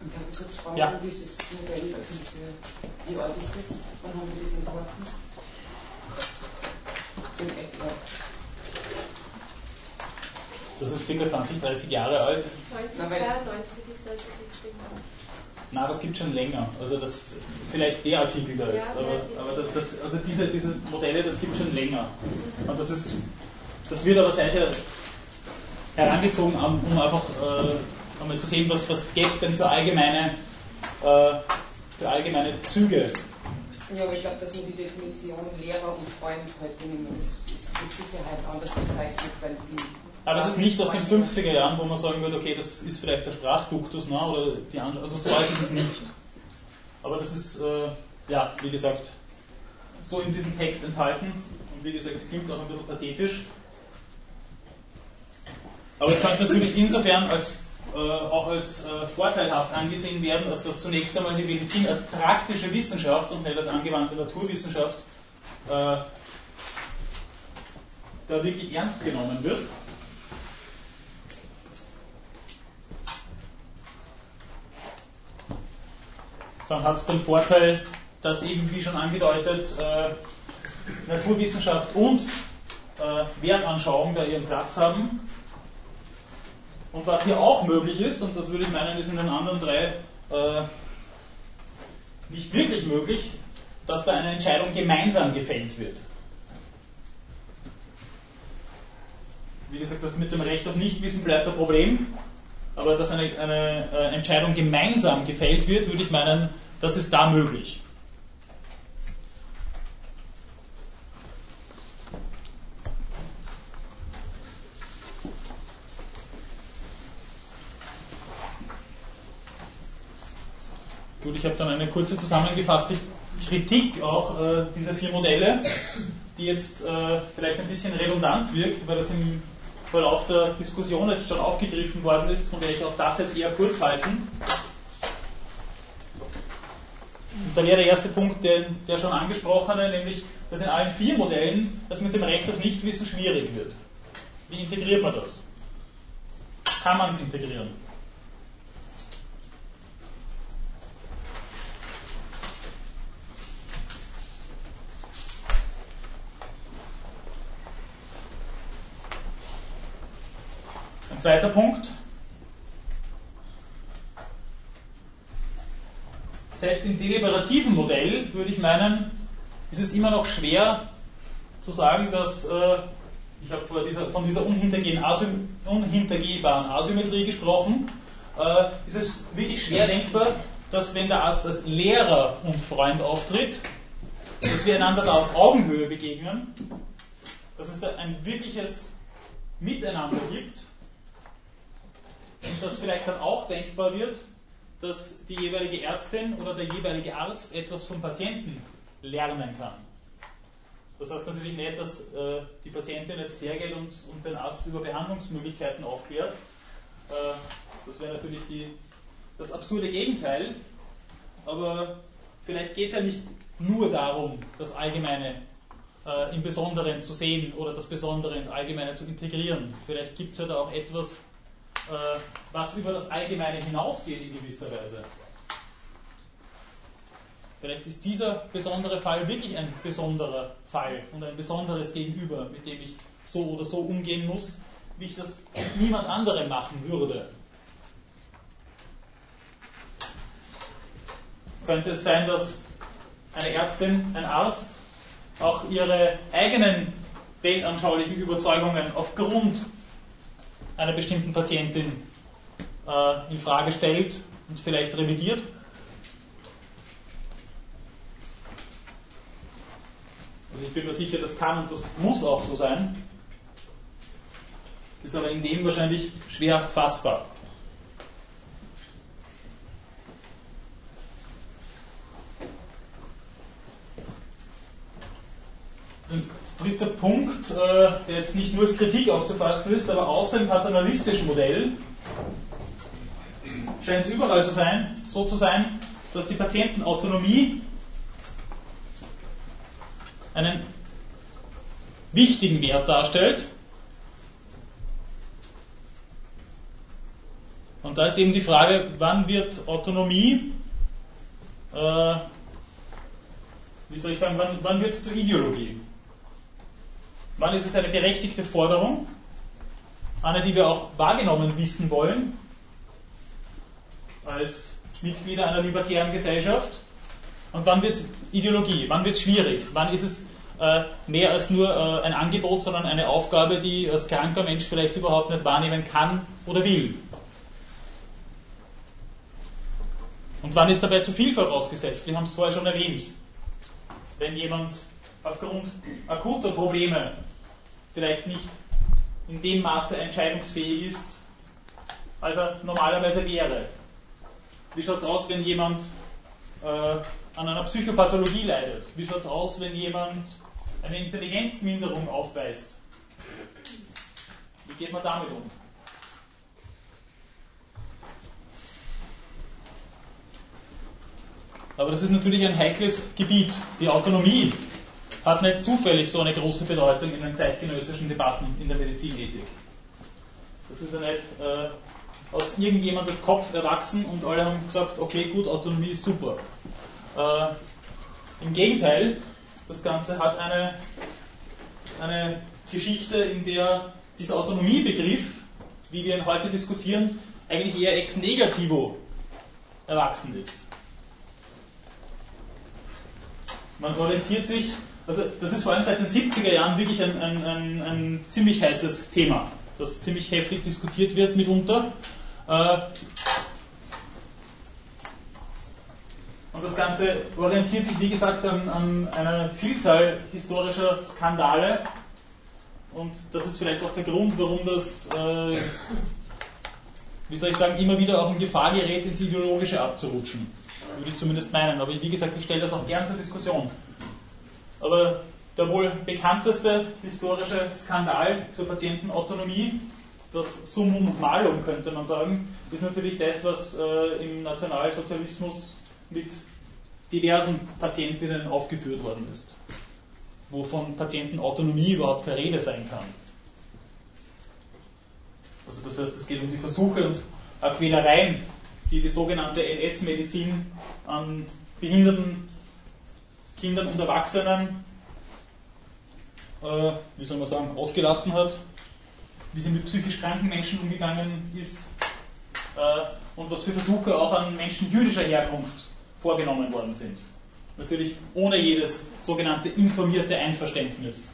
Und darf ich kurz fragen, Ja. dieses Modell, diese, wie alt ist das? Wann haben wir das entworfen? So in etwa. Das ist ca. 20, 30 Jahre alt. 1992 ist Artikel geschrieben. Na, das gibt schon länger. Also das vielleicht der Artikel da ist. Ja, aber aber das, also diese, diese Modelle, das gibt schon länger. Und das ist das wird aber seither herangezogen, um einfach äh, einmal zu sehen, was, was gäbe es denn für allgemeine, äh, für allgemeine Züge. Ja, aber ich glaube, dass man die Definition Lehrer und Freund heute muss, ist mit Sicherheit anders bezeichnet, weil die. Aber das ist nicht aus den 50er Jahren, wo man sagen würde, okay, das ist vielleicht der Sprachduktus, ne, oder die andere, also so alt ist es nicht. Aber das ist, äh, ja, wie gesagt, so in diesem Text enthalten und wie gesagt, klingt auch ein bisschen pathetisch. Aber es kann natürlich insofern als, äh, auch als äh, vorteilhaft angesehen werden, als dass zunächst einmal die Medizin als praktische Wissenschaft und nicht als angewandte Naturwissenschaft äh, da wirklich ernst genommen wird. Dann hat es den Vorteil, dass eben, wie schon angedeutet, äh, Naturwissenschaft und äh, Wertanschauung da ihren Platz haben. Und was hier auch möglich ist, und das würde ich meinen, ist in den anderen drei äh, nicht wirklich möglich, dass da eine Entscheidung gemeinsam gefällt wird. Wie gesagt, das mit dem Recht auf Nichtwissen bleibt ein Problem, aber dass eine, eine äh, Entscheidung gemeinsam gefällt wird, würde ich meinen, das ist da möglich. Gut, ich habe dann eine kurze zusammengefasste Kritik auch äh, dieser vier Modelle, die jetzt äh, vielleicht ein bisschen redundant wirkt, weil das im Verlauf der Diskussion jetzt schon aufgegriffen worden ist, von der ich auch das jetzt eher kurz halten. Und da wäre der erste Punkt der, der schon angesprochene, nämlich, dass in allen vier Modellen das mit dem Recht auf Nichtwissen schwierig wird. Wie integriert man das? Kann man es integrieren? Zweiter Punkt. Selbst im deliberativen Modell würde ich meinen, ist es immer noch schwer zu sagen, dass äh, ich habe vor dieser, von dieser Asym unhintergehbaren Asymmetrie gesprochen, äh, ist es wirklich schwer denkbar, dass wenn der Arzt als Lehrer und Freund auftritt, dass wir einander da auf Augenhöhe begegnen, dass es da ein wirkliches Miteinander gibt dass vielleicht dann auch denkbar wird, dass die jeweilige Ärztin oder der jeweilige Arzt etwas vom Patienten lernen kann. Das heißt natürlich nicht, dass äh, die Patientin jetzt hergeht und, und, den Arzt über Behandlungsmöglichkeiten aufklärt. Äh, das wäre natürlich die, das absurde Gegenteil. Aber vielleicht geht es ja nicht nur darum, das Allgemeine äh, im Besonderen zu sehen oder das Besondere ins Allgemeine zu integrieren. Vielleicht gibt es ja da auch etwas, was über das Allgemeine hinausgeht in gewisser Weise. Vielleicht ist dieser besondere Fall wirklich ein besonderer Fall und ein besonderes Gegenüber, mit dem ich so oder so umgehen muss, wie ich das niemand anderem machen würde. Könnte es sein, dass eine Ärztin, ein Arzt auch ihre eigenen weltanschaulichen Überzeugungen aufgrund einer bestimmten Patientin äh, in Frage stellt und vielleicht revidiert? Also ich bin mir sicher, das kann und das muss auch so sein. Ist aber in dem wahrscheinlich schwer fassbar. Ein dritter Punkt, äh, der jetzt nicht nur als Kritik aufzufassen ist, aber außer im paternalistischen Modell scheint es überall so, sein, so zu sein, dass die Patientenautonomie einen wichtigen Wert darstellt. Und da ist eben die Frage, wann wird Autonomie, äh, wie soll ich sagen, wann, wann wird es zur Ideologie? Wann ist es eine berechtigte Forderung, eine, die wir auch wahrgenommen wissen wollen, als Mitglieder einer libertären Gesellschaft? Und wann wird es Ideologie? Wann wird es schwierig? Wann ist es äh, mehr als nur äh, ein Angebot, sondern eine Aufgabe, die als kranker Mensch vielleicht überhaupt nicht wahrnehmen kann oder will? Und wann ist dabei zu viel vorausgesetzt? Wir haben es vorher schon erwähnt. Wenn jemand aufgrund akuter Probleme vielleicht nicht in dem Maße entscheidungsfähig ist, als er normalerweise wäre. Wie schaut es aus, wenn jemand äh, an einer Psychopathologie leidet? Wie schaut es aus, wenn jemand eine Intelligenzminderung aufweist? Wie geht man damit um? Aber das ist natürlich ein heikles Gebiet. Die Autonomie hat nicht zufällig so eine große Bedeutung in den zeitgenössischen Debatten in der Medizinethik. Das ist ja nicht äh, aus irgendjemandes Kopf erwachsen und alle haben gesagt, okay, gut, Autonomie ist super. Äh, Im Gegenteil, das Ganze hat eine, eine Geschichte, in der dieser Autonomiebegriff, wie wir ihn heute diskutieren, eigentlich eher ex negativo erwachsen ist. Man orientiert sich, also das ist vor allem seit den 70er Jahren wirklich ein, ein, ein, ein ziemlich heißes Thema, das ziemlich heftig diskutiert wird mitunter. Äh, Und das Ganze orientiert sich, wie gesagt, an, an einer Vielzahl historischer Skandale. Und das ist vielleicht auch der Grund, warum das, äh, wie soll ich sagen, immer wieder auch in Gefahr gerät, ins Ideologische abzurutschen. Würde ich zumindest meinen. Aber wie gesagt, ich stelle das auch gern zur Diskussion. Aber der wohl bekannteste historische Skandal zur Patientenautonomie, das Summum malum könnte man sagen, ist natürlich das, was äh, im Nationalsozialismus mit diversen Patientinnen aufgeführt worden ist, wovon Patientenautonomie überhaupt keine Rede sein kann. Also das heißt, es geht um die Versuche und Quälereien, die die sogenannte NS-Medizin an behinderten Kindern und Erwachsenen, äh, wie soll man sagen, ausgelassen hat, wie sie mit psychisch kranken Menschen umgegangen ist äh, und was für Versuche auch an Menschen jüdischer Herkunft vorgenommen worden sind. Natürlich ohne jedes sogenannte informierte Einverständnis.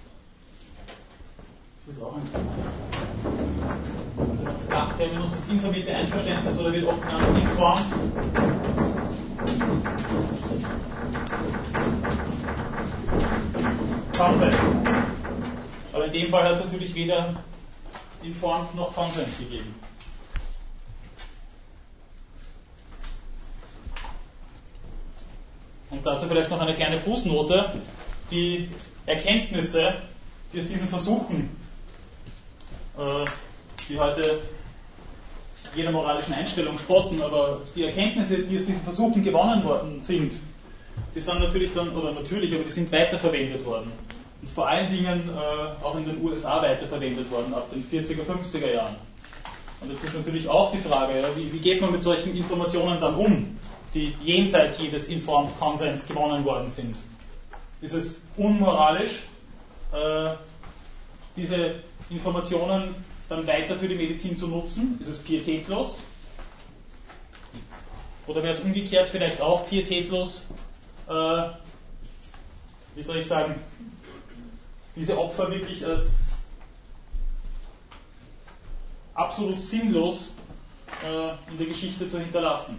Das ist auch ein Fachterminus, das informierte Einverständnis oder wird oft genannt informed. Consent. Aber in dem Fall hat es natürlich weder informed noch Consent gegeben. Und dazu vielleicht noch eine kleine Fußnote. Die Erkenntnisse, die aus diesen Versuchen, äh, die heute jeder moralischen Einstellung spotten, aber die Erkenntnisse, die aus diesen Versuchen gewonnen worden sind, die sind natürlich dann, oder natürlich, aber die sind weiterverwendet worden. Und vor allen Dingen äh, auch in den USA weiterverwendet worden, ab den 40er, 50er Jahren. Und jetzt ist natürlich auch die Frage, ja, wie, wie geht man mit solchen Informationen dann um? die jenseits jedes Informed Consent gewonnen worden sind. Ist es unmoralisch, äh, diese Informationen dann weiter für die Medizin zu nutzen? Ist es pietätlos? Oder wäre es umgekehrt vielleicht auch pietätlos, äh, wie soll ich sagen, diese Opfer wirklich als absolut sinnlos äh, in der Geschichte zu hinterlassen?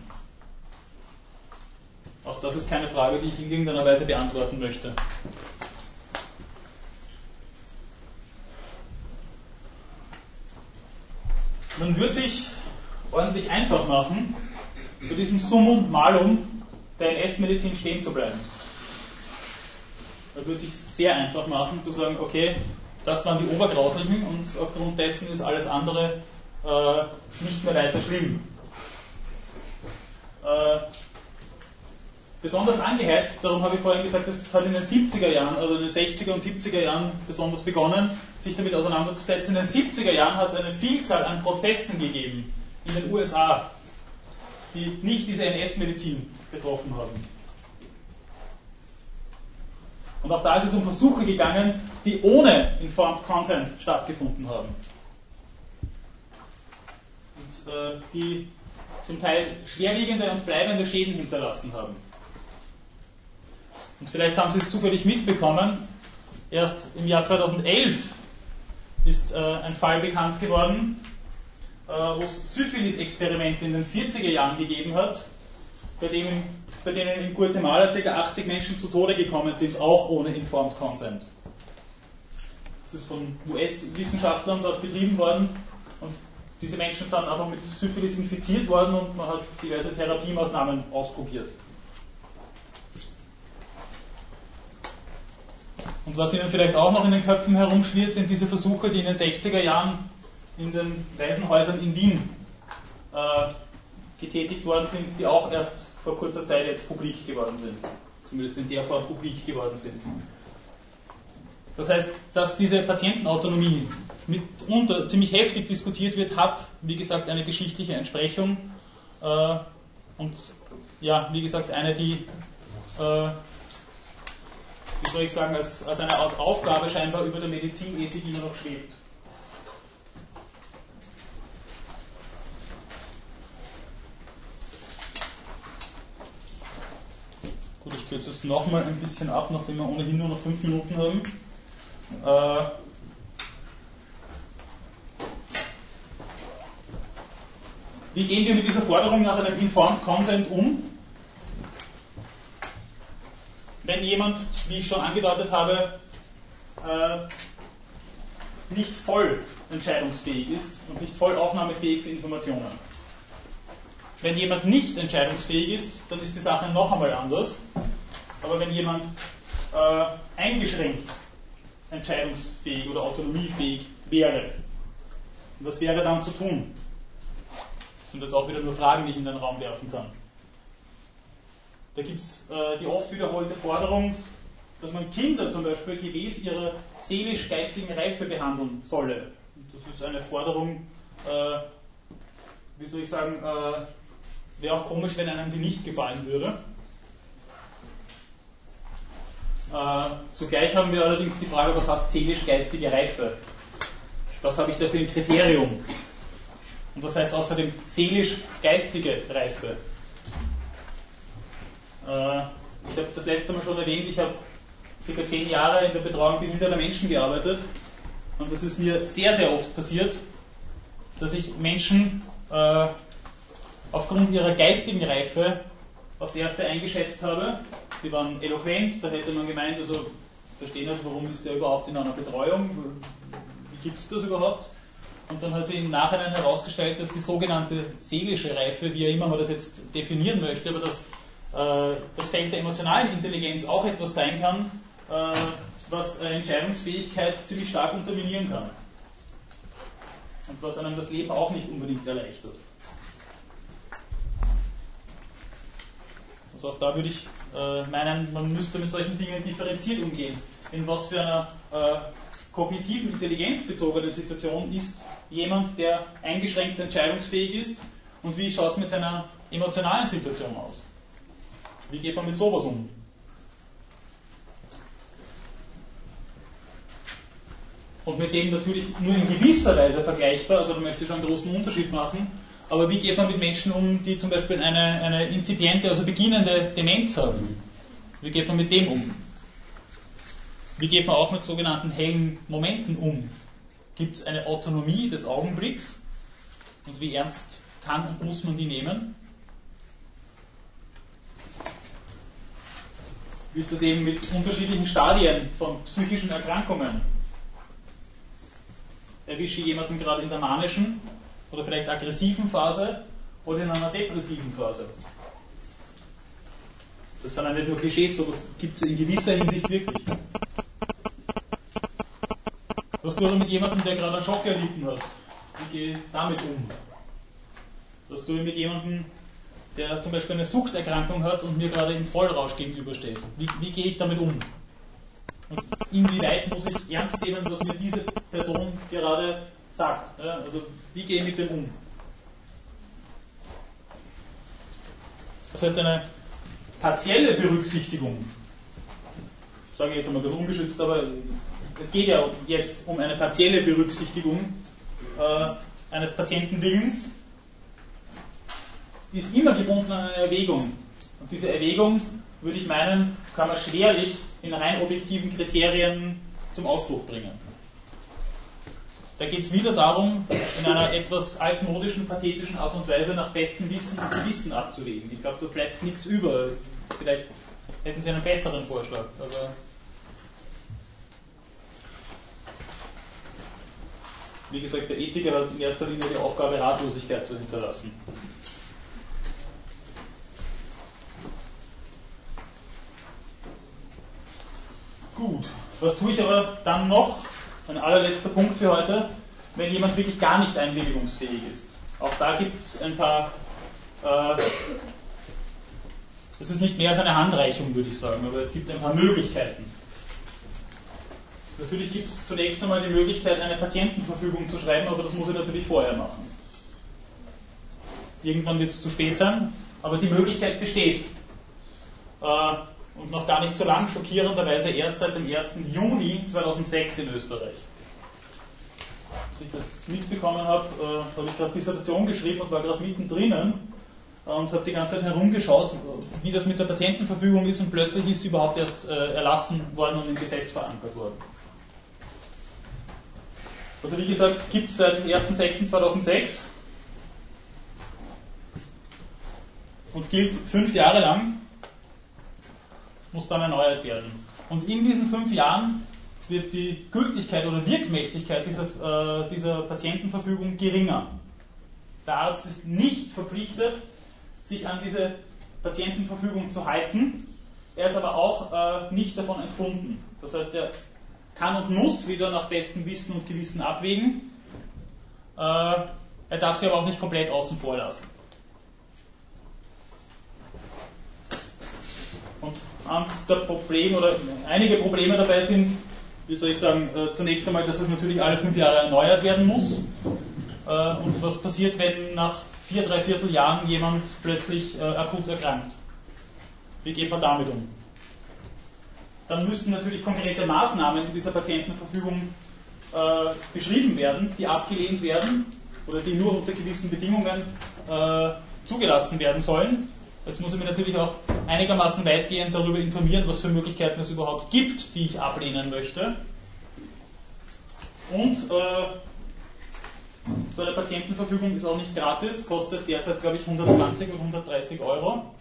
Auch das ist keine Frage, die ich in irgendeiner Weise beantworten möchte. Man würde sich ordentlich einfach machen, bei diesem Summum Malum der NS-Medizin stehen zu bleiben. Man würde sich sehr einfach machen, zu sagen, okay, das waren die Obergrauslichen und aufgrund dessen ist alles andere äh, nicht mehr weiter schlimm. Äh, besonders angeheizt, darum habe ich vorhin gesagt, das hat in den 70er Jahren, also in den 60er und 70er Jahren besonders begonnen, sich damit auseinanderzusetzen. In den 70er Jahren hat es eine Vielzahl an Prozessen gegeben in den USA, die nicht diese NS-Medizin betroffen haben. Und auch da ist es um Versuche gegangen, die ohne Informed Consent stattgefunden haben. Und äh, die zum Teil schwerwiegende und bleibende Schäden hinterlassen haben. Und vielleicht haben Sie es zufällig mitbekommen, erst im Jahr 2011 ist äh, ein Fall bekannt geworden, äh, wo es Syphilis-Experimente in den 40er Jahren gegeben hat, bei, dem, bei denen in Guatemala ca. 80 Menschen zu Tode gekommen sind, auch ohne Informed Consent. Das ist von US-Wissenschaftlern dort betrieben worden und diese Menschen sind einfach mit Syphilis infiziert worden und man hat diverse Therapiemaßnahmen ausprobiert. Und was Ihnen vielleicht auch noch in den Köpfen herumschwirrt, sind diese Versuche, die in den 60er Jahren in den Waisenhäusern in Wien äh, getätigt worden sind, die auch erst vor kurzer Zeit jetzt publik geworden sind. Zumindest in der Form publik geworden sind. Das heißt, dass diese Patientenautonomie mitunter ziemlich heftig diskutiert wird, hat, wie gesagt, eine geschichtliche Entsprechung äh, und ja, wie gesagt, eine, die äh, wie soll ich sagen, als, als eine Art Aufgabe scheinbar über der Medizinethik immer noch schwebt. Kürze es nochmal ein bisschen ab, nachdem wir ohnehin nur noch fünf Minuten haben. Äh, wie gehen wir mit dieser Forderung nach einem Informed Consent um? wenn jemand, wie ich schon angedeutet habe, äh, nicht voll entscheidungsfähig ist und nicht voll aufnahmefähig für Informationen. Wenn jemand nicht entscheidungsfähig ist, dann ist die Sache noch einmal anders. Aber wenn jemand äh, eingeschränkt entscheidungsfähig oder autonomiefähig wäre, was wäre dann zu tun? Das sind jetzt auch wieder nur Fragen, die ich in den Raum werfen kann. Da gibt es äh, die oft wiederholte Forderung, dass man Kinder zum Beispiel gemäß ihrer seelisch-geistigen Reife behandeln solle. Das ist eine Forderung, äh, wie soll ich sagen, äh, wäre auch komisch, wenn einem die nicht gefallen würde. Äh, zugleich haben wir allerdings die Frage, was heißt seelisch-geistige Reife? Was habe ich da für ein Kriterium? Und was heißt außerdem seelisch-geistige Reife? Äh, ich habe das letzte Mal schon erwähnt, ich habe circa zehn Jahre in der Betreuung behinderter Menschen gearbeitet und das ist mir sehr, sehr oft passiert, dass ich Menschen äh, aufgrund ihrer geistigen Reife aufs Erste eingeschätzt habe. Die waren eloquent, da hätte man gemeint, also verstehen also, warum ist der überhaupt in einer Betreuung, wie gibt es das überhaupt? Und dann hat sich im Nachhinein herausgestellt, dass die sogenannte seelische Reife, wie er immer man das jetzt definieren möchte, aber dass äh, das Feld der emotionalen Intelligenz auch etwas sein kann, äh, was Entscheidungsfähigkeit ziemlich stark unterminieren kann. Und was einem das Leben auch nicht unbedingt erleichtert. Also auch da würde ich äh, meinen, man müsste mit solchen Dingen differenziert umgehen. In was für einer äh, kognitiven, intelligenzbezogenen Situation ist jemand, der eingeschränkt entscheidungsfähig ist und wie schaut es mit seiner emotionalen Situation aus? Wie geht man mit sowas um? Und mit dem natürlich nur in gewisser Weise vergleichbar, also da möchte ich schon einen großen Unterschied machen, aber wie geht man mit Menschen um, die zum Beispiel eine, eine inzipiente, also beginnende Demenz haben? Wie geht man mit dem um? Wie geht man auch mit sogenannten hellen Momenten um? Gibt es eine Autonomie des Augenblicks? Und wie ernst kann und muss man die nehmen? Wie ist das eben mit unterschiedlichen Stadien von psychischen Erkrankungen? Erwische ich jemanden gerade in der manischen oder vielleicht aggressiven Phase oder in einer depressiven Phase? Das sind ja nicht nur Klischees, sowas gibt es in gewisser Hinsicht wirklich. Was tue ich mit jemandem, der gerade einen Schock erlitten hat? Wie gehe ich damit um? Was tue ich mit jemandem, der zum Beispiel eine Suchterkrankung hat und mir gerade im Vollrausch gegenübersteht? Wie, wie gehe ich damit um? Und inwieweit muss ich ernst nehmen, was mir diese Person gerade sagt? Also wie gehe ich mit dem um? Das heißt, eine partielle Berücksichtigung, sage ich jetzt einmal ganz ungeschützt, aber es geht ja jetzt um eine partielle Berücksichtigung äh, eines Patientenwillens, die ist immer gebunden an eine Erwägung. Und diese Erwägung, würde ich meinen, kann man schwerlich in rein objektiven Kriterien zum Ausdruck bringen. Da geht es wieder darum, in einer etwas altmodischen, pathetischen Art und Weise nach bestem Wissen und Gewissen abzuwägen. Ich glaube, da bleibt nichts über. Vielleicht hätten Sie einen besseren Vorschlag. Aber wie gesagt, der Ethiker hat in erster Linie die Aufgabe, Ratlosigkeit zu hinterlassen. Gut, was tue ich aber dann noch? Ein allerletzter Punkt für heute, wenn jemand wirklich gar nicht einwilligungsfähig ist. Auch da gibt es ein paar, äh, das ist nicht mehr als eine Handreichung, würde ich sagen, aber es gibt ein paar Möglichkeiten. Natürlich gibt es zunächst einmal die Möglichkeit, eine Patientenverfügung zu schreiben, aber das muss ich natürlich vorher machen. Irgendwann wird es zu spät sein, aber die Möglichkeit besteht. Äh, und noch gar nicht so lang, schockierenderweise erst seit dem 1. Juni 2006 in Österreich. Als ich das mitbekommen habe, äh, habe ich gerade Dissertation geschrieben und war gerade mittendrin und habe die ganze Zeit herumgeschaut, wie das mit der Patientenverfügung ist und plötzlich ist sie überhaupt erst äh, erlassen worden und im Gesetz verankert worden. Also wie gesagt, gibt es seit 1.6.2006 und gilt fünf Jahre lang muss dann erneuert werden. Und in diesen fünf Jahren wird die Gültigkeit oder Wirkmächtigkeit dieser, äh, dieser Patientenverfügung geringer. Der Arzt ist nicht verpflichtet, sich an diese Patientenverfügung zu halten. Er ist aber auch äh, nicht davon entfunden. Das heißt, er kann und muss wieder nach bestem Wissen und Gewissen abwägen. Äh, er darf sie aber auch nicht komplett außen vor lassen. Und eines der Probleme oder einige Probleme dabei sind, wie soll ich sagen, äh, zunächst einmal, dass es natürlich alle fünf Jahre erneuert werden muss. Äh, und was passiert, wenn nach vier, drei Viertel Jahren jemand plötzlich äh, akut erkrankt? Wie geht man damit um? Dann müssen natürlich konkrete Maßnahmen in dieser Patientenverfügung äh, beschrieben werden, die abgelehnt werden oder die nur unter gewissen Bedingungen äh, zugelassen werden sollen. Jetzt muss ich mich natürlich auch einigermaßen weitgehend darüber informieren, was für Möglichkeiten es überhaupt gibt, die ich ablehnen möchte. Und äh, so eine Patientenverfügung ist auch nicht gratis, kostet derzeit, glaube ich, 120 oder 130 Euro.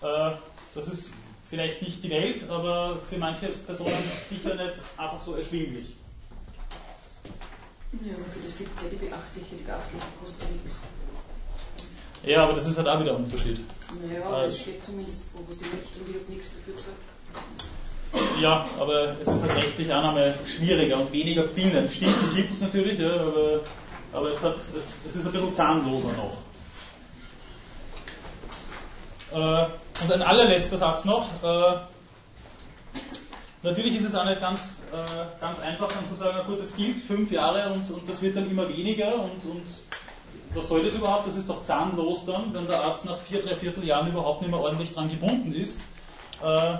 Äh, das ist vielleicht nicht die Welt, aber für manche Personen sicher nicht einfach so erschwinglich. Ja, aber für das gibt es ja die beachtliche, die beachtliche kostet nichts. Ja, aber das ist halt auch wieder ein Unterschied. Naja, aber es steht zumindest, wo sie nicht und ich habe nichts dafür gesagt. Ja, aber es ist halt rechtlich Annahme schwieriger und weniger bindend. Stimmt, die gibt es natürlich, ja, aber, aber es, hat, es, es ist ein bisschen zahnloser noch. Äh, und ein allerletzter Satz noch. Äh, natürlich ist es auch nicht ganz, äh, ganz einfach dann zu sagen, gut, das gilt fünf Jahre und, und das wird dann immer weniger und, und was soll das überhaupt? Das ist doch zahnlos dann, wenn der Arzt nach vier, drei Vierteljahren überhaupt nicht mehr ordentlich dran gebunden ist. Äh,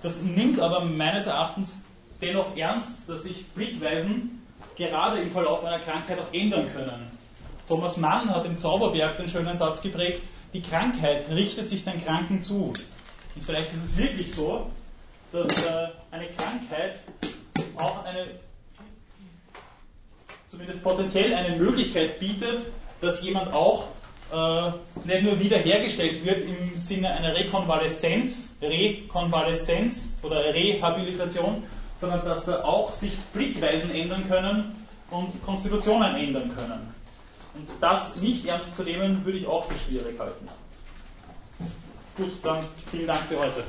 das nimmt aber meines Erachtens dennoch ernst, dass sich Blickweisen gerade im Verlauf einer Krankheit auch ändern können. Thomas Mann hat im Zauberberg den schönen Satz geprägt, die Krankheit richtet sich den Kranken zu. Und vielleicht ist es wirklich so, dass äh, eine Krankheit auch eine, zumindest potenziell eine Möglichkeit bietet, dass jemand auch äh, nicht nur wiederhergestellt wird im Sinne einer Rekonvaleszenz, Rekonvaleszenz oder Rehabilitation, sondern dass da auch sich Blickweisen ändern können und Konstitutionen ändern können. Und das nicht ernst zu nehmen, würde ich auch für schwierig halten. Gut, dann vielen Dank für heute.